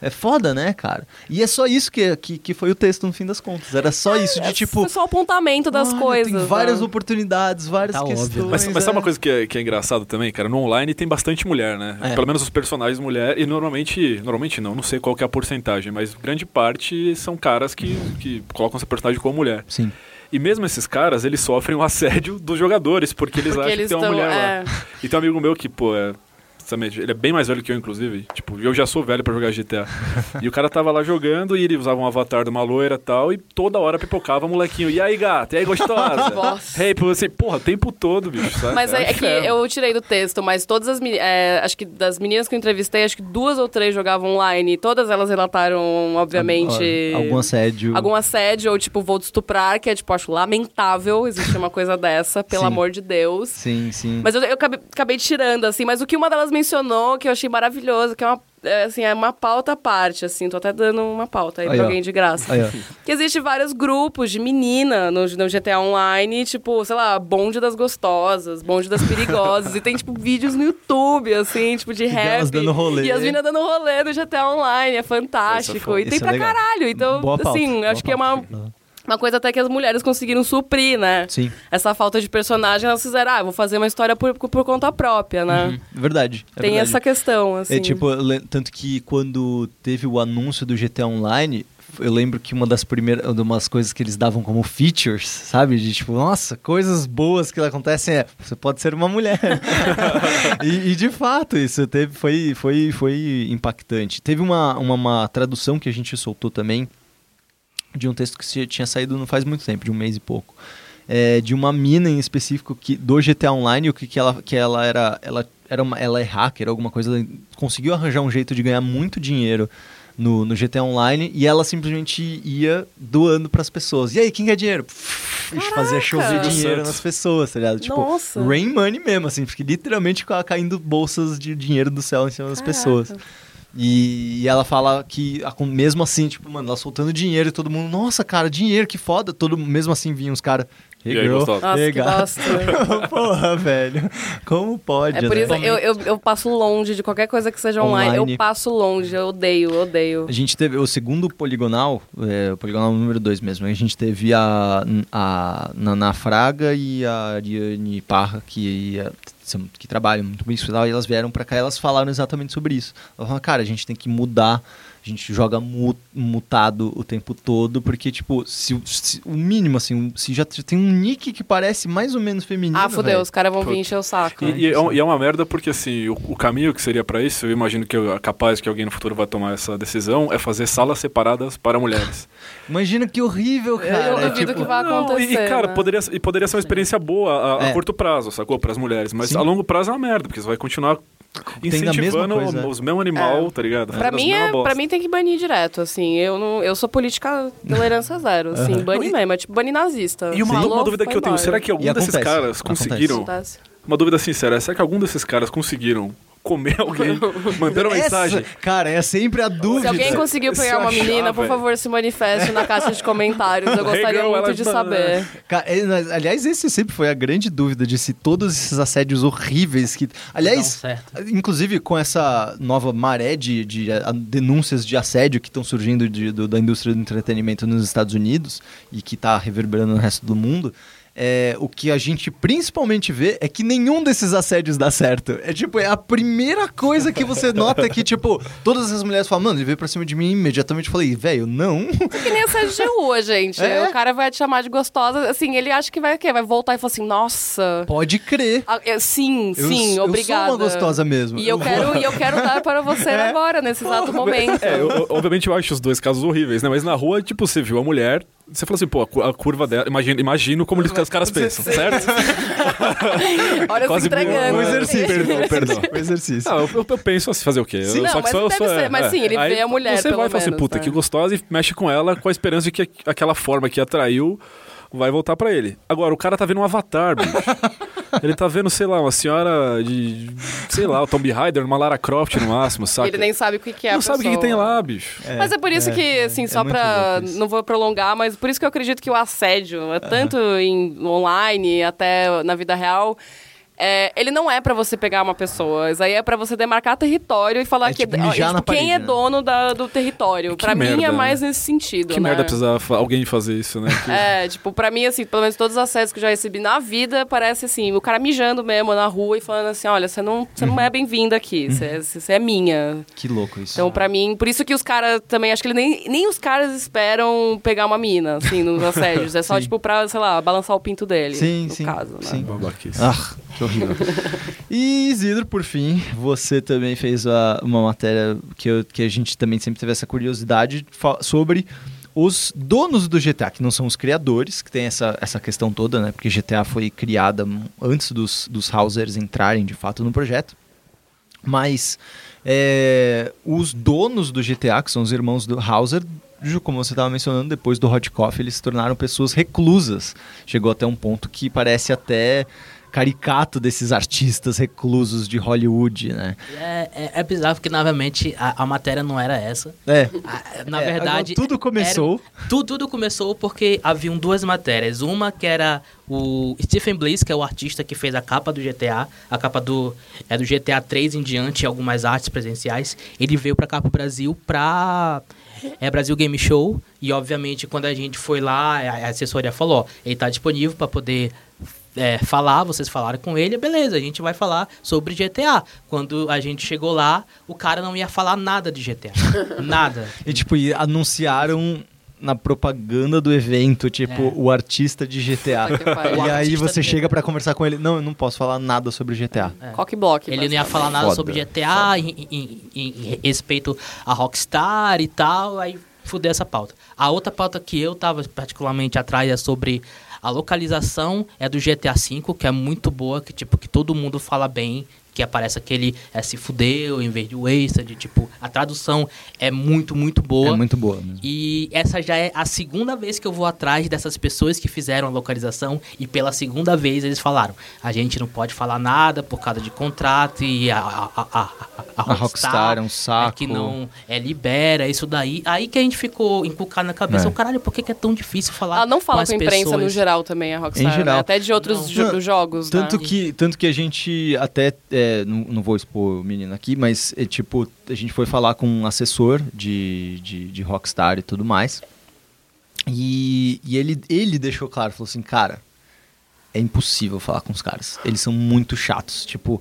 É foda, né, cara? E é só isso que, que, que foi o texto no fim das contas. Era só isso, de É tipo. só o apontamento das olha, coisas. Tem várias né? oportunidades, várias Tá óbvio. questões. Mas, mas sabe é. uma coisa que é, que é engraçado também, cara? No online tem bastante mulher, né? É. Pelo menos os personagens mulher. E normalmente, normalmente não, não sei qual que é a porcentagem, mas grande parte são caras que, que colocam essa personagem como mulher. Sim. E mesmo esses caras, eles sofrem o assédio dos jogadores, porque eles Porque acham eles que tem uma mulher é. lá. E tem um amigo meu que, pô, é. Sabe, ele é bem mais velho que eu, inclusive. Tipo, eu já sou velho pra jogar GTA. e o cara tava lá jogando e ele usava um avatar de uma loira e tal, e toda hora pipocava molequinho. E aí, gata? E aí, gostosa? Nossa. hey, assim, porra, o tempo todo, bicho, sabe? Mas é, um é que eu tirei do texto, mas todas as meni- é, acho que das meninas que eu entrevistei, acho que duas ou três jogavam online. e Todas elas relataram, obviamente. Algum assédio. Algum assédio, ou tipo, vou te estuprar, que é tipo, acho lamentável existir uma coisa dessa, pelo Sim. amor de Deus. Sim, sim. Mas eu, eu acabei, acabei tirando, assim, mas o que uma delas mencionou, que eu achei maravilhoso, que é uma, é, assim, é uma pauta à parte, assim, tô até dando uma pauta aí, Aí, pra ó. alguém de graça. Aí. Que existe vários grupos de menina no, no GTA Online, tipo, sei lá, bonde das gostosas, bonde das perigosas. e tem, tipo, vídeos no YouTube, assim, tipo, de rap. dando rolê. E as meninas dando rolê no GTA Online, é fantástico. foda. e tem é pra caralho. Então, Boa pauta, assim, boa acho que é uma, pauta. Uma coisa até que as mulheres conseguiram suprir, né? Sim, Essa falta de personagem, elas fizeram, ah, vou fazer uma história por, por conta própria, né? verdade. é Tem verdade. essa questão, assim. É tipo, tanto que quando teve o anúncio do GTA Online, eu lembro que uma das primeiras, uma coisas que eles davam como features, sabe? De tipo, nossa, coisas boas que acontecem é, você pode ser uma mulher. e, e, de fato, isso teve, foi, foi, foi impactante. Teve uma, uma, uma tradução que a gente soltou também, de um texto que tinha saído não faz muito tempo, de um mês e pouco. É, de uma mina em específico que, do GTA Online, o que, que ela que ela era, ela era uma, ela é hacker, alguma coisa, ela conseguiu arranjar um jeito de ganhar muito dinheiro no, no GTA Online e ela simplesmente ia doando pras pessoas. E aí, quem quer dinheiro? E fazia chover Caraca! dinheiro nas pessoas, tá ligado? Tipo, Nossa. rain money mesmo, assim, porque literalmente ca- caindo bolsas de dinheiro do céu em cima das Caraca. pessoas. E, ela fala que, mesmo assim, tipo, mano, ela soltando dinheiro e todo mundo, nossa, cara, dinheiro, que foda. Todo, mesmo assim vinham os caras. Hey, E aí, gostosa? Nossa, hey, que gata." bosta. Porra, velho. Como pode, É por né? isso eu, eu, eu passo longe de qualquer coisa que seja online. Online. Eu passo longe, eu odeio, eu odeio. A gente teve o segundo poligonal, é, o poligonal número 2 mesmo. A gente teve a, a Naná Fraga e a Ariane Parra, que, ia- que trabalham muito com isso e tal, e elas vieram pra cá e elas falaram exatamente sobre isso. Elas falaram, cara, a gente tem que mudar, a gente joga mu- mutado o tempo todo, porque, tipo, se, o- se o mínimo, assim, se já tem um nick que parece mais ou menos feminino. Ah, velho. os caras vão vir encher o saco. E, e é, e é uma merda porque, assim, o, o caminho que seria pra isso, eu imagino que eu- é capaz que alguém no futuro vai tomar essa decisão, é fazer salas separadas para mulheres. Imagina que horrível, cara. eu é duvido tipo- que vai Não, e, acontecer. cara, né? poderia, e poderia ser uma experiência boa a, a É. curto prazo, sacou? Para as mulheres. Mas Sim. a longo prazo é uma merda, porque você vai continuar Tendo a mesma incentivando coisa, os mesmos animal, É. tá ligado? Pra mim, é, pra mim tem que banir direto, assim. Eu, não, eu sou política tolerância zero, assim. Bane mesmo, é tipo banir nazista. E uma, Falou, uma dúvida que eu tenho, será que algum E desses acontece, caras conseguiram... Acontece. Uma dúvida sincera, será que algum desses caras conseguiram comer alguém? Mandaram Essa- mensagem? Cara, é sempre a dúvida. Se alguém conseguiu Se pegar uma menina, por velho. favor, se manifeste na caixa de comentários. Eu gostaria muito de tá- saber. Ca- é, Aliás, esse sempre foi a grande dúvida de se todos esses assédios horríveis que. Aliás, certo. inclusive com essa nova maré de, de, ah, denúncias de assédio que estão surgindo de- do- da indústria do entretenimento nos Estados Unidos e que está reverberando no resto do mundo. É, o que a gente principalmente vê é que nenhum desses assédios dá certo. É tipo, é a primeira coisa que você nota é que, tipo, todas as mulheres falam, mano, ele veio pra cima de mim imediatamente. Eu falei, velho, não. Que nem assédio de rua, gente. É? O cara vai te chamar de gostosa. Assim, ele acha que vai o quê? Vai voltar e falar assim, nossa. Pode crer. ah, eu- sim, Eu- sim, eu obrigada. sou uma gostosa mesmo. E eu, Eu quero, e eu quero dar para você É. agora, nesse exato momento. É, eu- eu- obviamente eu acho os dois casos horríveis, né? Mas na rua, tipo, você viu a mulher, você falou assim, pô, a, cu- a curva dela, imagino, imagino como eles- os caras pensam, certo? Olha, se Quase entregando. Um exercício. Perdão, perdão. Um exercício. Ah, eu, eu- eu penso assim, fazer o quê? Sim, Eu- não, só que mas só sou, ser, mas sim, ele Aí vê a mulher, Você pelo vai e fala assim, puta, né? que gostosa, e mexe com ela com a esperança de que aquela forma que atraiu vai voltar pra ele. Agora, o cara tá vendo um avatar, bicho. Ele tá vendo, sei lá, uma senhora de. Sei lá, o Tomb Raider, uma Lara Croft no máximo, saca? Ele nem sabe o que, que é Não a sabe o que, que tem lá, bicho. Mas é por isso que, assim, só muito pra. Não vou prolongar, mas por isso que eu acredito que o assédio, é tanto em online até na vida real. É, ele não é pra você pegar uma pessoa, isso aí é pra você demarcar território e falar É que tipo ó, na quem parede, é né? dono da- do território. Que pra mim é merda, mais né? nesse sentido, Que né? merda precisar alguém fazer isso, né? Que- É, tipo, pra mim, assim, pelo menos todos os acessos que eu já recebi na vida, parece assim, o cara mijando mesmo na rua e falando assim, olha, você não, você Uhum. não é bem-vinda aqui, você, você é minha. Que louco isso. Então, pra mim, por isso que os caras também, acho que ele nem, nem os caras esperam pegar uma mina, assim, nos assédios. É só, Sim. tipo, pra, sei lá, balançar o pinto dele, Sim, no sim, caso, né? sim. Babaquice. Ah, que horrível. e Isidro, por fim, você também fez a- uma matéria que, eu- que a gente também sempre teve essa curiosidade sobre os donos do GTA, que não são os criadores, que tem essa, essa questão toda, né? Porque GTA foi criada antes dos, dos Hausers entrarem de fato no projeto. Mas é, os donos do GTA, que são os irmãos do Hauser, como você estava mencionando, depois do Hot Coffee, eles se tornaram pessoas reclusas. Chegou até um ponto que parece até caricato desses artistas reclusos de Hollywood, né? É, é, é bizarro porque, novamente, a, a matéria não era essa. É. A- Na É, verdade. tudo começou. era- tudo, tudo começou porque haviam duas matérias. Uma que era o Stephen Bliss, que é o artista que fez a capa do GTA, a capa do, é do GTA 3 em diante, e algumas artes presenciais. Ele veio pra cá pro Brasil pra. É Brasil Game Show. E obviamente, quando a gente foi lá, a assessoria falou: ó, ele tá disponível pra poder. é, falar, vocês falaram com ele, beleza, a gente vai falar sobre GTA. Quando a gente chegou lá, o cara não ia falar nada de GTA. nada. E tipo, anunciaram na propaganda do evento, tipo, É. o artista de GTA. E aí você chega pra conversar com ele, não, eu não posso falar nada sobre GTA. É. Cock block. Ele não ia basicamente. falar nada Foda, sobre GTA em, em- em- em respeito a Rockstar e tal, aí fudeu essa pauta. A outra pauta que eu tava particularmente atrás é sobre a localização é do GTA V, que é muito boa, que tipo que todo mundo fala bem, que aparece aquele é, se fudeu em vez de wasted, tipo, a tradução é muito, muito boa. É muito boa. Mesmo. E essa já é a segunda vez que eu vou atrás dessas pessoas que fizeram a localização e pela segunda vez eles falaram, a gente não pode falar nada por causa de contrato e a, a, a, a, a Rockstar, Rockstar é um saco. É que não é, libera isso daí. Aí que a gente ficou encucado na cabeça, É. o caralho, por que, que é tão difícil falar Ela não fala com com a imprensa pessoas? no geral também, a Rockstar. Em geral. né? Até de outros jo- jogos. Tanto né? que, tanto que a gente até. é, não, não vou expor o menino aqui, mas é, tipo, a gente foi falar com um assessor de, de, de Rockstar e tudo mais. E, e ele, ele deixou claro, falou assim, cara, é impossível falar com os caras. Eles são muito chatos. Tipo,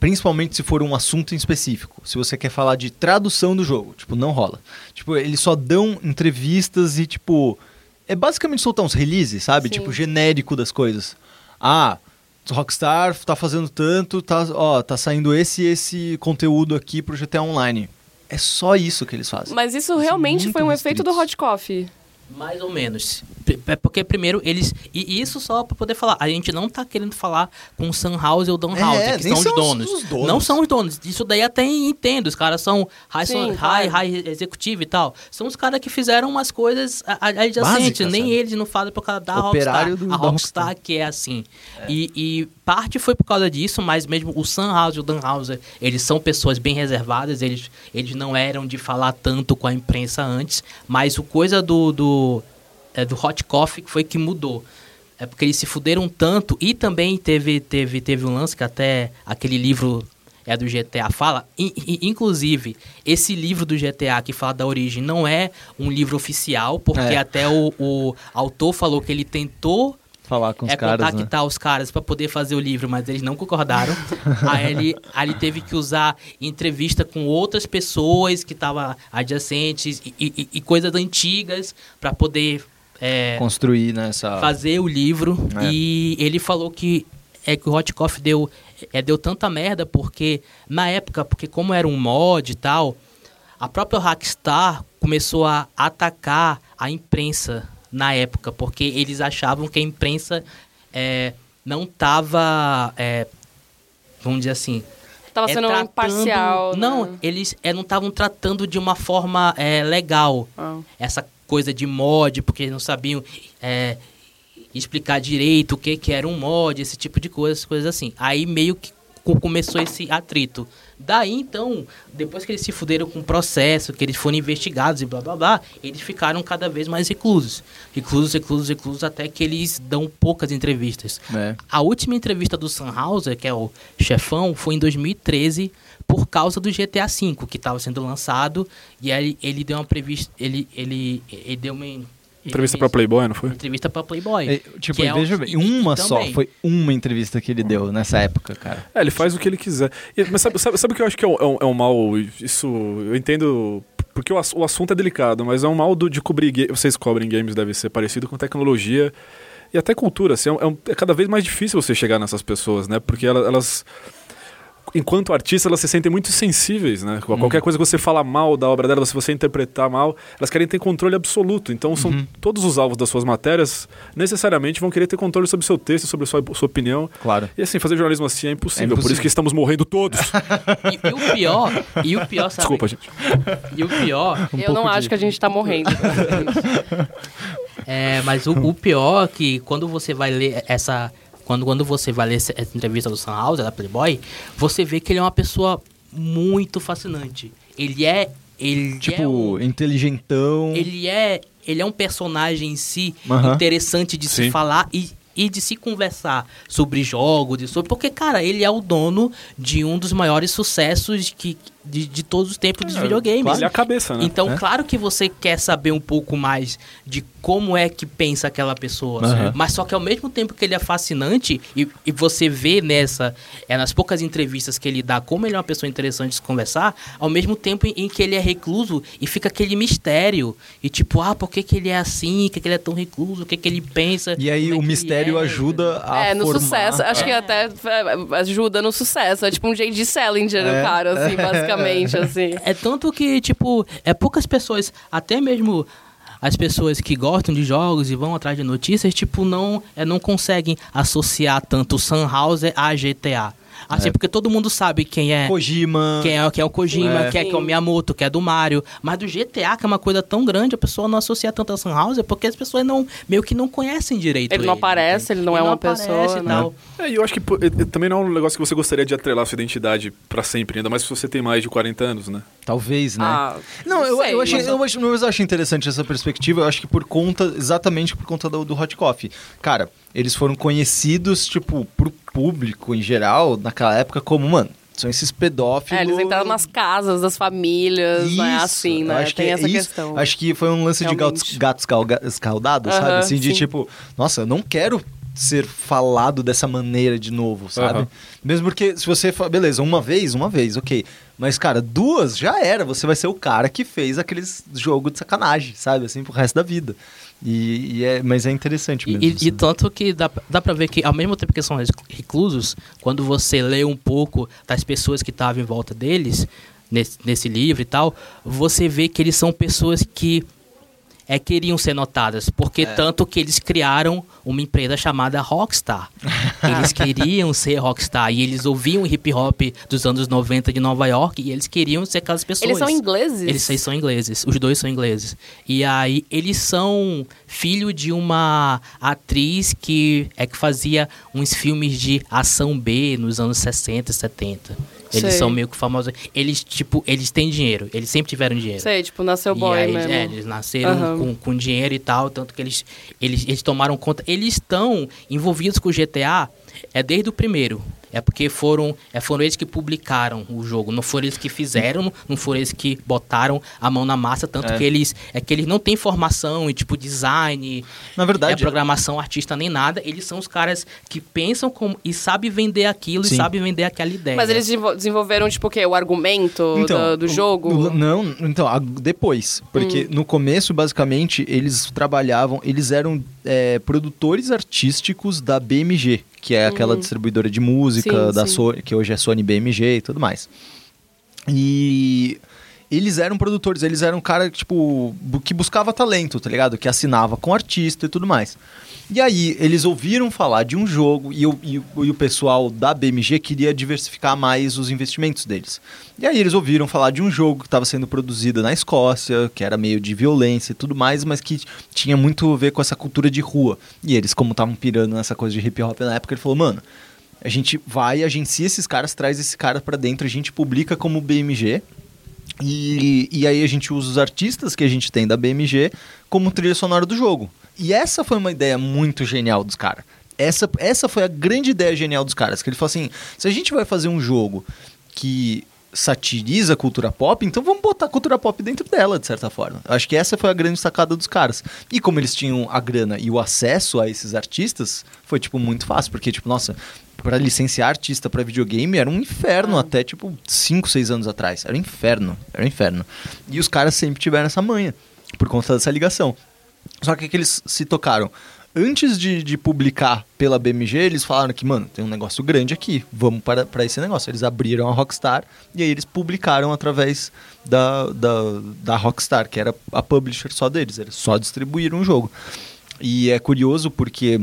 principalmente se for um assunto em específico. Se você quer falar de tradução do jogo, tipo, não rola. Tipo, eles só dão entrevistas e, tipo. É basicamente soltar uns releases, sabe? Sim. Tipo, genérico das coisas. Ah, Rockstar tá fazendo tanto, tá, ó, tá saindo esse e esse conteúdo aqui pro GTA Online. É só isso que eles fazem. Mas isso São realmente foi um efeito do restritos. Hot Coffee. Mais ou menos. É porque primeiro eles. E isso só pra poder falar. A gente não tá querendo falar com o Sunhouse ou Downhouse, É, que são são os- donos. os donos. Não são os donos. Isso daí até entendo. Os caras são high, Sim, high, claro. high executivo e tal. São os caras que fizeram umas coisas adjacentes. Nem sabe? eles não fazem por causa da Operário Rockstar. do- a Rockstar Rockstar. que é assim. E, e parte foi por causa disso, mas mesmo o Sunhouse e o Dunhouse, eles são pessoas bem reservadas. Eles, eles não eram de falar tanto com a imprensa antes. Mas o coisa do... do é, do Hot Coffee foi que mudou. É porque eles se fuderam tanto e também teve, teve, teve um lance que até aquele livro é do GTA fala. I- i- inclusive, esse livro do GTA que fala da origem não é um livro oficial, porque É. até o, o autor falou que ele tentou Falar com os é caras, né? contactar os caras para poder fazer o livro, mas eles não concordaram. aí, ele, aí ele teve que usar entrevista com outras pessoas que estavam adjacentes e, e- e coisas antigas para poder é, Construir nessa... fazer o livro. É. E ele falou que é que o Hot Coffee deu, é, deu tanta merda porque na época, porque como era um mod e tal, a própria Rockstar começou a atacar a imprensa na época, porque eles achavam que a imprensa é, não estava, vamos dizer assim, Tava é, sendo tratando- imparcial. né? Não, eles é, não estavam tratando de uma forma é, legal Ah. essa coisa de mod, porque eles não sabiam é, explicar direito o que, que era um mod, esse tipo de coisa, coisas assim. Aí meio que começou esse atrito. Daí então, depois que eles se fuderam com o processo, que eles foram investigados e blá blá blá, eles ficaram cada vez mais reclusos. Reclusos, reclusos, reclusos, até que eles dão poucas entrevistas. É. A última entrevista do Sunhauser, que é o chefão, foi em 2013 por causa do GTA V, que estava sendo lançado, e aí ele deu uma prevista, ele ele ele deu uma Entrevista fez Playboy, não foi? uma entrevista para Playboy. É, tipo, que é veja bem, uma só, também- foi uma entrevista que ele deu nessa época, cara. É, ele faz o que ele quiser. E- mas sabe, sabe, sabe o que eu acho que é um, é um- é um mal? Isso eu entendo. Porque o, o assunto é delicado, mas é um mal do, de cobrir. Vocês cobrem games, deve ser parecido com tecnologia e até cultura. Assim, é, um- é é cada vez mais difícil você chegar nessas pessoas, né? Porque ela- elas. Enquanto artistas, elas se sentem muito sensíveis, né? Uhum. Qualquer coisa que você fala mal da obra delas, se você interpretar mal, elas querem ter controle absoluto. Então, são Uhum. todos os alvos das suas matérias necessariamente vão querer ter controle sobre o seu texto, sobre a sua, sua opinião. Claro. E assim, fazer jornalismo assim é impossível. É Por impossível. isso que estamos morrendo todos. E, e o pior, e o pior, sabe? Desculpa, gente. E o pior, Um Eu não pouco acho de- que a gente tá morrendo. é, mas o, o pior é que quando você vai ler essa quando, quando você vai ler essa, essa entrevista do Sunhouse, da Playboy, você vê que ele é uma pessoa muito fascinante. Ele é ele é Tipo, um, inteligentão. ele é ele é um personagem em si interessante de se Sim. falar e, e de se conversar sobre jogos, de sobre porque cara, ele é o dono de um dos maiores sucessos que de, de todos os tempos dos videogames. Ele é a cabeça, né? Então, É. claro que você quer saber um pouco mais de como é que pensa aquela pessoa. Aham. Mas só que ao mesmo tempo que ele é fascinante, e, e você vê nessa, é nas poucas entrevistas que ele dá, como ele é uma pessoa interessante de se conversar, ao mesmo tempo em, em que ele é recluso e fica aquele mistério. E tipo, ah, por que, que ele é assim? Por que, que ele é tão recluso? O que, que ele pensa? E aí é o ele mistério é? ajuda a É, no formar- sucesso. Acho que até é, ajuda no sucesso. É tipo um J.D. Salinger, É. o cara, assim, basicamente, assim. É tanto que, tipo, é poucas pessoas, até mesmo as pessoas que gostam de jogos e vão atrás de notícias, tipo, não, é, não conseguem associar tanto o Sunhauser a GTA. Assim, É. porque todo mundo sabe quem é. Kojima. Quem é, quem é o Kojima, É. quem é, que é o. Miyamoto, que é do Mario. Mas do GTA, que é uma coisa tão grande, a pessoa não associa tanto a Sunhauser porque as pessoas não, meio que não conhecem direito Ele não aparece, ele não é uma pessoa, e né? tal. É, e eu acho que também não é um negócio que você gostaria de atrelar a sua identidade pra sempre, ainda mais se você tem mais de 40 anos, né? Talvez, né? Ah, Não, eu, sei, eu, achei, mas- eu, acho, eu acho interessante essa perspectiva. Eu acho que por conta, exatamente por conta do, do Hot Coffee. Cara, eles foram conhecidos, tipo, pro público em geral, naquela época, como, mano, são esses pedófilos. É, eles entraram nas casas das famílias, né? Isso, Assim, eu né? acho que Tem é essa isso. questão. Acho que foi um lance de gatos, Realmente. gatos escaldados, sabe? Aham, Assim, de sim. tipo, nossa, eu não quero ser falado dessa maneira de novo, sabe? Aham. Mesmo porque se você beleza, uma vez, uma vez, ok. Mas, cara, duas já era. Você vai ser o cara que fez aqueles jogos de sacanagem, sabe? Assim, pro resto da vida. E, e é... Mas é interessante E, mesmo. e- assim. e tanto que dá, dá pra ver que, ao mesmo tempo que são reclusos, quando você lê um pouco das pessoas que estavam em volta deles, nesse, nesse livro e tal, você vê que eles são pessoas que é, queriam ser notadas. Porque É. tanto que eles criaram uma empresa chamada Rockstar. Eles queriam ser Rockstar. E eles ouviam hip hop dos anos 90 de Nova York e eles queriam ser aquelas pessoas. Eles são ingleses? Eles eles são ingleses, os dois são ingleses. E aí eles são filho de uma atriz que é que fazia uns filmes de ação B nos anos 60 e 70. Eles Sei. são meio que famosos. Eles, tipo, eles têm dinheiro. Eles sempre tiveram dinheiro. Sei, tipo, nasceu E boy aí, mesmo. é, eles nasceram Aham. com, com dinheiro e tal, tanto que eles, eles, eles tomaram conta. Eles estão envolvidos com o GTA é desde o primeiro. É porque foram, é, foram eles que publicaram o jogo, não foram eles que fizeram, não foram eles que botaram a mão na massa, tanto É. que eles é que eles não têm formação em tipo design, Na verdade, é programação, artista nem nada. Eles são os caras que pensam como e sabem vender aquilo Sim. e sabem vender aquela ideia. Mas eles desenvol- desenvolveram, tipo, o quê? O argumento do, do o- jogo? o- não, então, a- depois. Hum. Porque no começo, basicamente, eles trabalhavam, eles eram é, produtores artísticos da BMG, que é aquela distribuidora de música. Sim, da sim. Sony, que hoje é Sony BMG e tudo mais. E eles eram produtores, eles eram um cara tipo que buscava talento, tá ligado? Que assinava com artista e tudo mais. E aí eles ouviram falar de um jogo e, o- e e o pessoal da BMG queria diversificar mais os investimentos deles. E aí eles ouviram falar de um jogo que estava sendo produzido na Escócia, que era meio de violência e tudo mais, mas que tinha muito a ver com essa cultura de rua. E eles, como estavam pirando nessa coisa de hip hop na época, ele falou, mano, a gente vai, agencia esses caras, traz esse cara pra dentro, a gente publica como BMG. E, e aí a gente usa os artistas que a gente tem da BMG como trilha sonora do jogo. E essa foi uma ideia muito genial dos caras. Essa, essa foi a grande ideia genial dos caras. Que ele falou assim: se a gente vai fazer um jogo que satiriza a cultura pop, então vamos botar a cultura pop dentro dela, de certa forma. Acho que essa foi a grande sacada dos caras. E como eles tinham a grana e o acesso a esses artistas, foi, tipo, muito fácil. Porque, tipo, nossa, para licenciar artista para videogame era um inferno até, tipo, 5, 6 anos atrás. Era um inferno, era um inferno. E os caras sempre tiveram essa manha, por conta dessa ligação. Só que que eles se tocaram? Antes de, de publicar pela BMG, eles falaram que, mano, tem um negócio grande aqui, vamos para, para esse negócio. Eles abriram a Rockstar e aí eles publicaram através da, da, da Rockstar, que era a publisher só deles, eles só distribuíram o jogo. E é curioso porque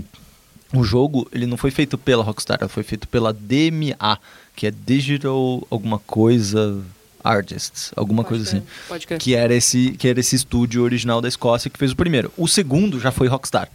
o jogo ele não foi feito pela Rockstar, foi feito pela DMA, que é Digital alguma coisa Artists, alguma Pode coisa crer, assim. Pode crer. Que era esse que era esse estúdio original da Escócia que fez o primeiro. O segundo já foi Rockstar.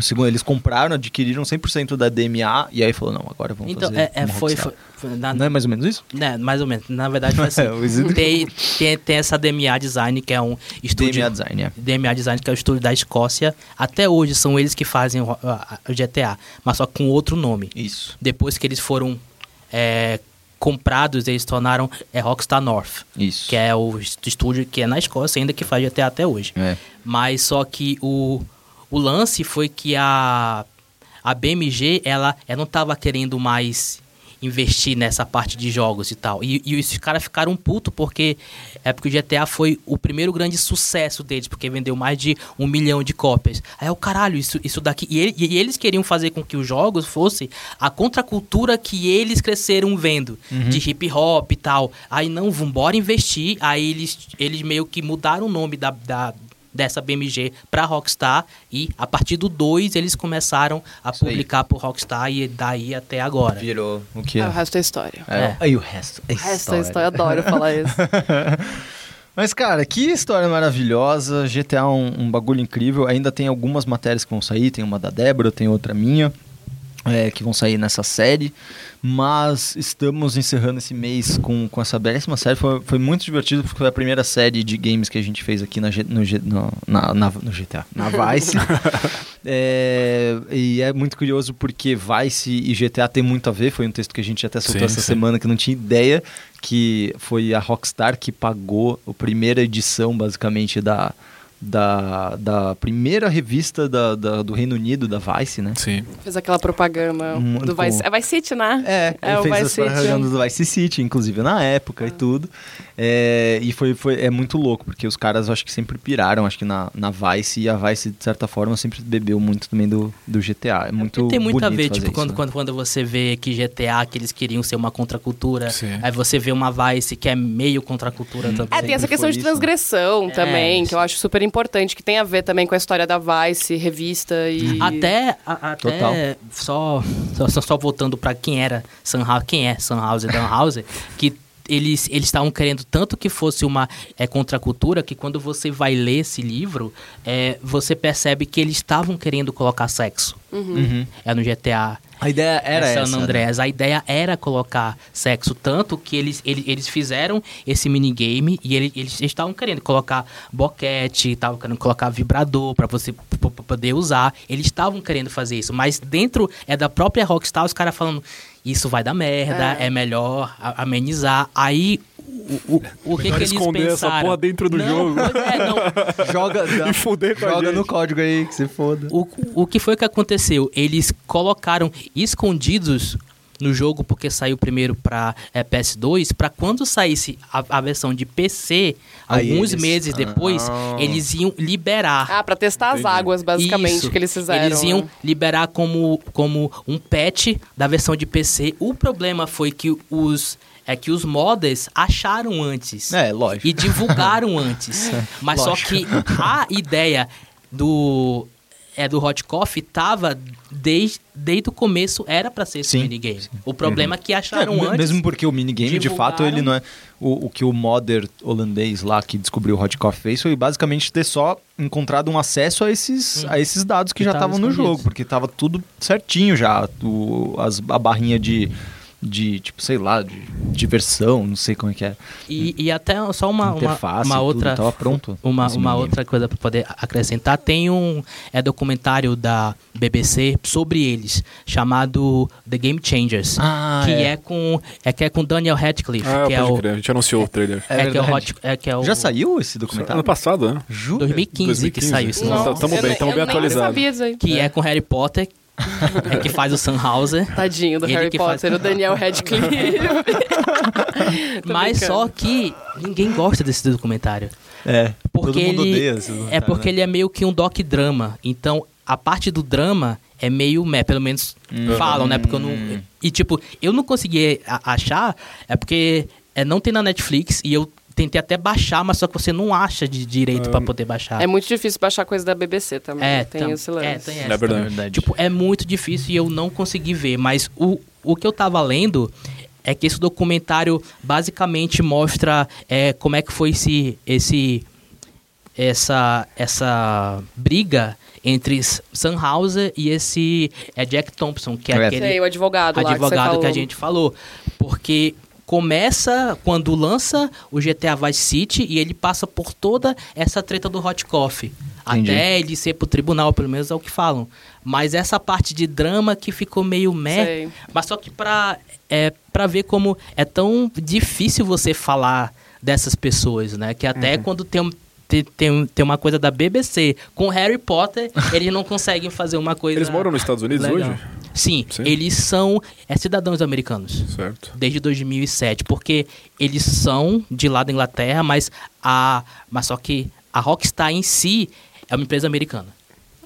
Segundo, eles compraram, adquiriram 100% da DMA e aí falou, não, agora vamos Então, fazer é, é, foi, foi, foi- na- Não é mais ou menos isso? né, mais ou menos. Na verdade, foi assim. É, tem, tem, tem essa DMA Design, que é um estúdio. DMA Design, é. DMA Design, que é o estúdio da Escócia. Até hoje são eles que fazem o, o GTA, mas só com outro nome. Isso. Depois que eles foram é, comprados, eles tornaram é, Rockstar North, Isso. que é o est- estúdio que é na Escócia ainda que faz GTA até hoje. É. Mas só que o, o lance foi que a, a BMG, ela, ela não estava querendo mais investir nessa parte de jogos e tal. E, e esses caras ficaram putos porque é porque o GTA foi o primeiro grande sucesso deles, porque vendeu mais de um milhão de cópias. Aí o caralho, isso, isso daqui. E, ele- e eles queriam fazer com que os jogos fossem a contracultura que eles cresceram vendo, de hip hop e tal. Aí não, vambora investir. Aí eles, eles meio que mudaram o nome da, da, dessa BMG pra Rockstar e a partir do 2 eles começaram a Isso aí. publicar por Rockstar e daí até agora. Virou o que é? o resto é história. É. Aí o resto é O resto é história. Eu adoro falar isso. Mas, cara, que história maravilhosa. GTA é um, um bagulho incrível. Ainda tem algumas matérias que vão sair. Tem uma da Débora, tem outra minha. É, que vão sair nessa série. Mas estamos encerrando esse mês com, com essa belíssima série. Foi, foi muito divertido porque foi a primeira série de games que a gente fez aqui na, no, no, na, na- no GTA, na Vice. É, e é muito curioso porque Vice e GTA tem muito a ver. Foi um texto que a gente até soltou Sim, essa sim. semana que não tinha ideia que foi a Rockstar que pagou a primeira edição, basicamente, da, da, da primeira revista da, da- do Reino Unido, da Vice, né? Sim. Fez aquela propaganda Hum, do com- Vice... É Vice City, né? É, É ele o fez Vice as City. propagandas do Vice City, inclusive na época e tudo. É, e foi, foi, é muito louco, porque os caras acho que sempre piraram, acho que na, na Vice, e a Vice, de certa forma, sempre bebeu muito também do, do GTA. É muito Tem muito a ver, tipo, isso, quando, né? quando, quando você vê que GTA, que eles queriam ser uma contracultura, Sim. aí você vê uma Vice que é meio contracultura também. É, tem essa questão de isso, né? transgressão É, também, que eu acho super importante, que tem a ver também com a história da Vice, revista e... Até, a- até Total. só, só, só- só voltando pra quem era Sunhouse, quem é Sunhouse e Dunhouse, que eles eles estavam querendo tanto que fosse uma é, contracultura que quando você vai ler esse livro, é, você percebe que eles estavam querendo colocar sexo. Uhum. É no GTA. A ideia era é essa. San né? A ideia era colocar sexo, tanto que eles, eles, eles fizeram esse minigame e ele- eles eles estavam querendo colocar boquete, estavam querendo colocar vibrador pra você poder usar. Eles estavam querendo fazer isso, mas dentro é da própria Rockstar os caras falando isso vai dar merda, é, melhor a- amenizar. Aí o, o, o que, que eles esconder essa pensaram? porra dentro do Não, jogo. é, não. Joga, dá- E fuder com a joga gente. no código aí, que se foda. O, o que foi que aconteceu? Eles colocaram escondidos no jogo, porque saiu primeiro para PS2, para quando saísse a, a versão de PC, Aí alguns eles- meses depois, Ah. eles iam liberar. Ah, pra testar as Entendi. águas, basicamente, Isso. que eles fizeram. Eles iam né? liberar como, como um patch da versão de PC. O problema foi que os é que os modders acharam antes É, lógico. e divulgaram antes. Mas só Lógico. que a ideia do é do Hot Coffee tava desde, desde o começo era pra ser esse Sim, minigame. O problema é que acharam É, antes. Mesmo porque o minigame, de fato, divulgaram. ele não é. O, o que o modder holandês lá que descobriu o Hot Coffee fez foi basicamente ter só encontrado um acesso a esses, a esses dados que Que já estavam no jogo, porque tava tudo certinho já. O, as, a barrinha de, de, tipo, sei lá, de diversão, não sei como é que é. E, e até só uma, uma, Interface uma tudo, outra tava pronto uma, uma outra coisa para poder acrescentar tem um é documentário da BBC sobre eles chamado The Game Changers Ah, que é. é. com é que é com Daniel Radcliffe Ah, que é o crer. A gente anunciou o trailer. É é, que é o. Hot, é que é o Já saiu esse documentário? Ano passado, né? Jura? 2015, que 2015. saiu esse eu bem, tamo bem eu nem atualizado. sabia disso aí. que é com Harry Potter é que faz o Sunhauser Tadinho do Ele Harry que faz- Potter, o Daniel Radcliffe. Mas brincando. só que ninguém gosta desse documentário É. porque Todo mundo ele odeia esse é porque né? ele é meio que um doc drama. Então a parte do drama é meio, meh, pelo menos Hum. falam, né? Porque eu não e tipo eu não consegui achar é porque é, não tem na Netflix e eu tentei até baixar, mas só que você não acha de direito pra poder baixar. É muito difícil baixar coisa da BBC também. É, tem tam- esse lance. é, tem essa É verdade. também. Tipo, é muito difícil e eu não consegui ver. Mas o, o que eu tava lendo é que esse documentário basicamente mostra é, como é que foi esse, esse essa essa briga entre Sunhauser e esse é Jack Thompson, que é É. aquele Sei, o advogado, lá que, você advogado que, falou. a gente falou. Porque começa quando lança o GTA Vice City e ele passa por toda essa treta do Hot Coffee. Entendi. Até ele ser pro tribunal, pelo menos é o que falam. Mas essa parte de drama que ficou meio meh. Sei. Mas só que pra, é, pra ver como é tão difícil você falar dessas pessoas, né? Que até quando tem, um- tem, tem, tem uma coisa da BBC com Harry Potter, eles não conseguem fazer uma coisa. Eles moram nos Estados Unidos legal. hoje? Sim, Sim. eles são é, cidadãos americanos Certo. desde 2007, porque eles são de lá da Inglaterra, mas a mas só que a Rockstar em si é uma empresa americana.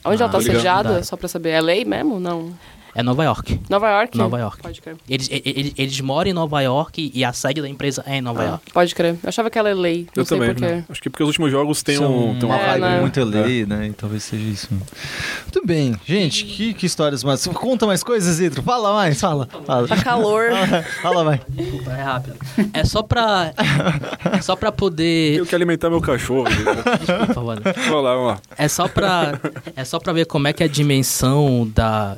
Onde ela tá tô ligado. sediada? Tá. Só pra saber. É lei mesmo? Não. É Nova York. Nova York? Nova York. Pode crer. Eles, eles, eles moram em Nova York e a sede da empresa é em Nova Ah, York. pode crer. Eu achava que ela é lei. Não Eu sei também. né? Acho que porque os últimos jogos têm, São- um, tem uma É, vibe. né? Muita lei, né? E talvez seja isso. Muito bem. Gente, que, que histórias mais. Conta mais coisas, Idro. Fala mais, fala. Fala, Tá calor. fala, fala vai. Desculpa, é rápido. É só pra. é só pra poder. Tenho que alimentar meu cachorro. Desculpa, mano. vamos lá, vamos lá. É só pra. É só pra ver como é que a dimensão da.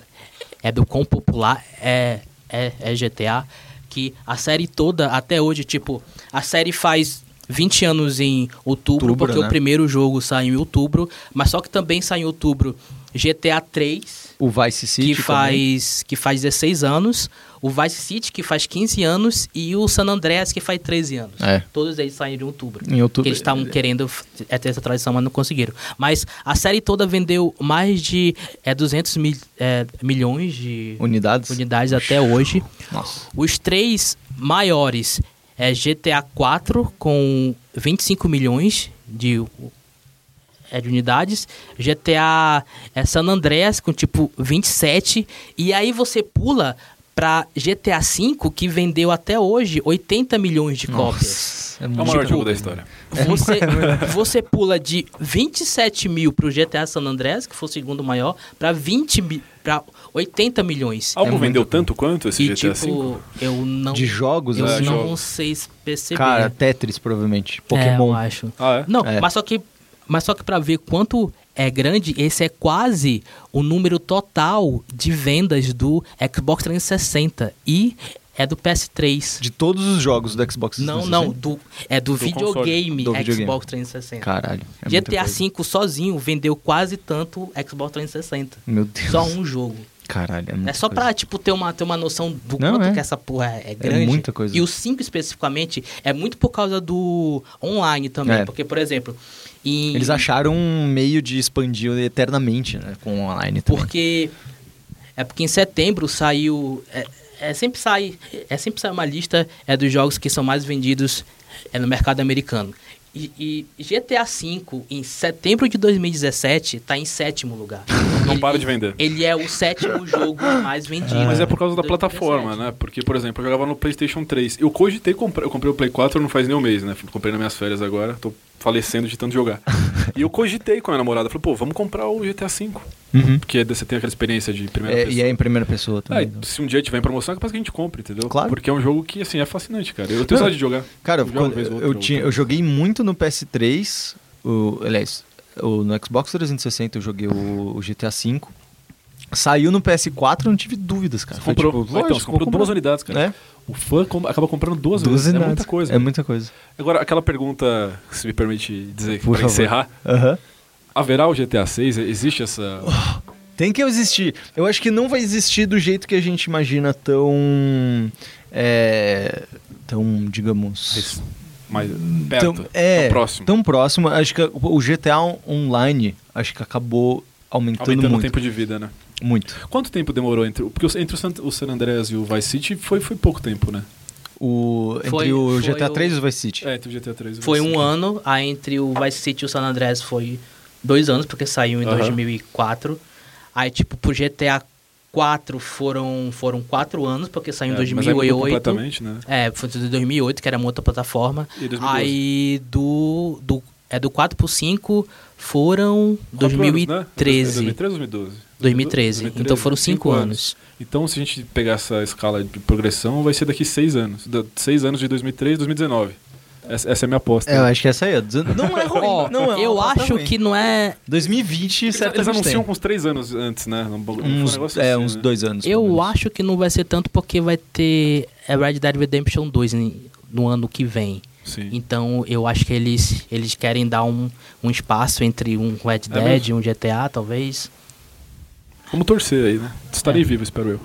É do quão popular é, é, é GTA. Que a série toda, até hoje, tipo, a série faz 20 anos em outubro, Outubro, porque né? o primeiro jogo saiu em outubro, mas só que também sai em outubro GTA 3, O Vice City. que também. faz, que faz 16 anos, o Vice City, que faz 15 anos, e o San Andreas, que faz 13 anos. É. Todos eles saem em outubro. Em outubro. Que eles estavam querendo é, ter essa tradição, mas não conseguiram. Mas a série toda vendeu mais de é, 200 mil, é, milhões de Unidades? unidades até hoje. Nossa. Os três maiores é GTA 4 com 25 milhões de, é, de unidades, GTA é, San Andreas com tipo 27 e aí você pula pra GTA 5 que vendeu até hoje 80 milhões de cópias. Nossa, é É o maior jogo da história. Você, você pula de 27 mil pro GTA San Andreas, que foi o segundo maior, pra 20 mi- pra 80 milhões. Algo muito vendeu tanto quanto esse E GTA V? tipo, eu não. De jogos, eu? É, não jogos. sei perceber. Cara, Tetris, provavelmente. É, Pokémon. eu acho. Ah, é? Não, É. mas só que. Mas só que pra ver quanto é grande, esse é quase o número total de vendas do Xbox 360 e é do PS3. De todos os jogos do Xbox Não, 360. não, do, é do, Do videogame console. Do videogame. Xbox 360. Caralho. é GTA. V sozinho vendeu quase tanto Xbox 360. Meu Deus. Só um jogo. Caralho. É, muita É só coisa. pra, tipo, ter uma, ter uma noção do Não, quanto é. que essa porra é, é grande. muita coisa. E o 5 especificamente é muito por causa do online também. É. Porque, por exemplo, em... Eles acharam um meio de expandir eternamente, né? Com o online também. Porque. É porque em setembro saiu. É, é sempre sai. É sempre sai uma lista é, dos jogos que são mais vendidos é, no mercado americano. E, e GTA V, em setembro de 2017, tá em sétimo lugar. Não Ele- para de vender. Ele é o sétimo jogo mais vendido. Mas é por causa da de plataforma, 2017. né? Porque, por exemplo, eu jogava no PlayStation 3. Eu cogitei comprar. Eu comprei o Play 4 não faz nem um mês, né? Comprei nas minhas férias agora. Tô falecendo de tanto jogar. e eu cogitei com a minha namorada. Falei, pô, vamos comprar o GTA V. Uhum. Porque você tem aquela experiência de primeira É, pessoa. e é em primeira pessoa Ah, também. e então. se um dia tiver em promoção, é capaz que a gente compre, entendeu? Claro. Porque é um jogo que, assim, é fascinante, cara. Eu tenho saudade de jogar. Cara, Eu quando- vez eu, tinha, eu joguei muito no PS3. O, aliás, o, no Xbox 360 eu joguei o, o GTA V. Saiu no PS4, eu não tive dúvidas, cara. Foi comprou. tipo, então, você comprou duas unidades, cara. É, O fã com- acaba comprando duas, duas vezes. É unidades. muita coisa. É muita coisa. Agora, aquela pergunta, se me permite dizer, favor. encerrar. Aham. Haverá o GTA 6? Existe essa... Tem que existir. Eu acho que não vai existir do jeito que a gente imagina tão. É, tão, digamos. mais perto, Tão, é, tão próximo. Tão próximo. Acho que o GTA Online acho que acabou aumentando, Aumentando o muito. tempo de vida, né? Muito. Quanto tempo demorou entre... Porque o- entre o San, o San Andreas e o Vice City foi, foi pouco tempo, né? O, entre Foi- o foi GTA o- 3 e o Vice City. É, entre o GTA 3 e o Foi Vice um City. ano, aí entre o Vice City e o San Andreas foi dois anos, porque saiu em Aham. 2004. Aí, tipo, pro GTA 4 foram, foram quatro anos, porque saiu em É, mas aí mudou 2008. completamente, né? É, foi de 2008, que era uma outra plataforma. E 2012. Aí do, do, é, do 4 pro 5 foram Quatro anos, né? 2013. 2013 ou 2012? 2013. Então foram cinco anos. Então, se a gente pegar essa escala de progressão, vai ser daqui seis anos. Seis anos de 2003 e 2019. Essa, essa é a minha aposta. É, eu acho que essa aí é. Não é ruim. Ó, não é uma eu aposta acho ruim. que não é. 2020 Eles, certamente eles anunciam tem. com uns três anos antes, né? Foi um Uns, negócio é, assim, uns né? dois anos. pelo Eu menos. acho que não vai ser tanto porque vai ter é, Red Dead Redemption 2 em- no ano que vem. Sim. Então eu acho que eles, eles querem dar um, um espaço entre um Red É Dead e um GTA, talvez. Vamos torcer aí, né? Estarei É. vivo, espero eu.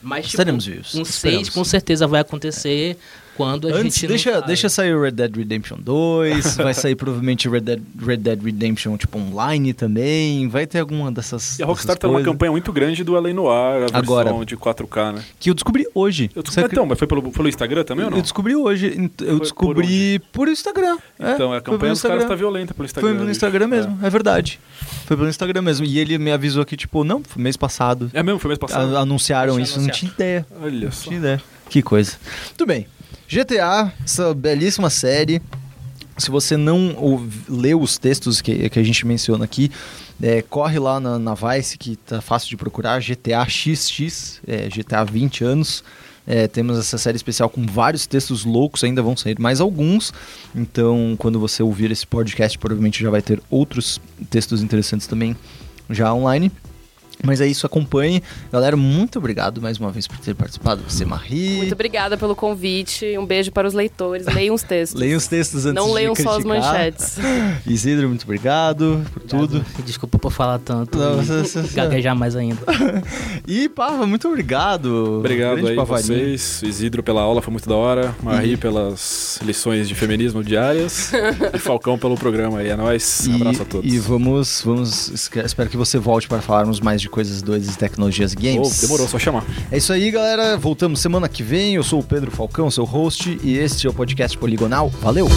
Mas tipo, Estaremos vivos. um Esperamos. 6 com certeza vai acontecer quando a Antes, gente. deixa, não deixa sair o Red Dead Redemption 2, vai sair provavelmente Red Dead, Red Dead Redemption, tipo, online também, vai ter alguma dessas E a Rockstar dessas tem uma coisas. campanha muito grande do Além Noir, a versão Agora. de 4K, né? Que eu descobri hoje. Eu descobri, então, mas foi pelo, pelo Instagram também ou não? Eu descobri hoje, eu por descobri por, Instagram. é, Então, a foi campanha dos caras tá violenta pelo Instagram. Foi pelo. Instagram mesmo, é. verdade. Foi pelo Instagram mesmo. E ele me avisou que, tipo, não, foi mês passado. É, é mesmo, foi mês passado. A- anunciaram Deixa isso, eu não anunciar. tinha ideia. Olha Não só. tinha ideia. Que coisa. Muito bem. GTA, essa belíssima série. Se você não leu os textos que, que a gente menciona aqui, é, corre lá na, na Vice, que tá fácil de procurar, GTA XX, é, GTA 20 anos. É, temos essa série especial com vários textos loucos, ainda vão sair mais alguns. Então, quando você ouvir esse podcast, provavelmente já vai ter outros textos interessantes também já online. Mas é isso, acompanhe. Galera, muito obrigado mais uma vez por ter participado. Você, Marie. Muito obrigada pelo convite. Um beijo para os leitores. Leiam os textos. Leiam os textos antes Não de leiam só as manchetes. Isidro, muito obrigado por tudo. Desculpa por falar tanto. Não, e você- você- gaguejar mais ainda. E, Pava, muito obrigado. Obrigado aí Pavarinho. vocês. Isidro pela aula, foi muito da hora. Marie pelas lições de feminismo diárias. e Falcão pelo programa aí. É nóis. E, Abraço a todos. e vamos, vamos. Espero que você volte para falarmos mais de coisas doidas e tecnologias games. Oh, demorou, só chamar. É isso aí, galera. Voltamos semana que vem. Eu sou o Pedro Falcão, seu host, e este é o podcast Poligonal. Valeu!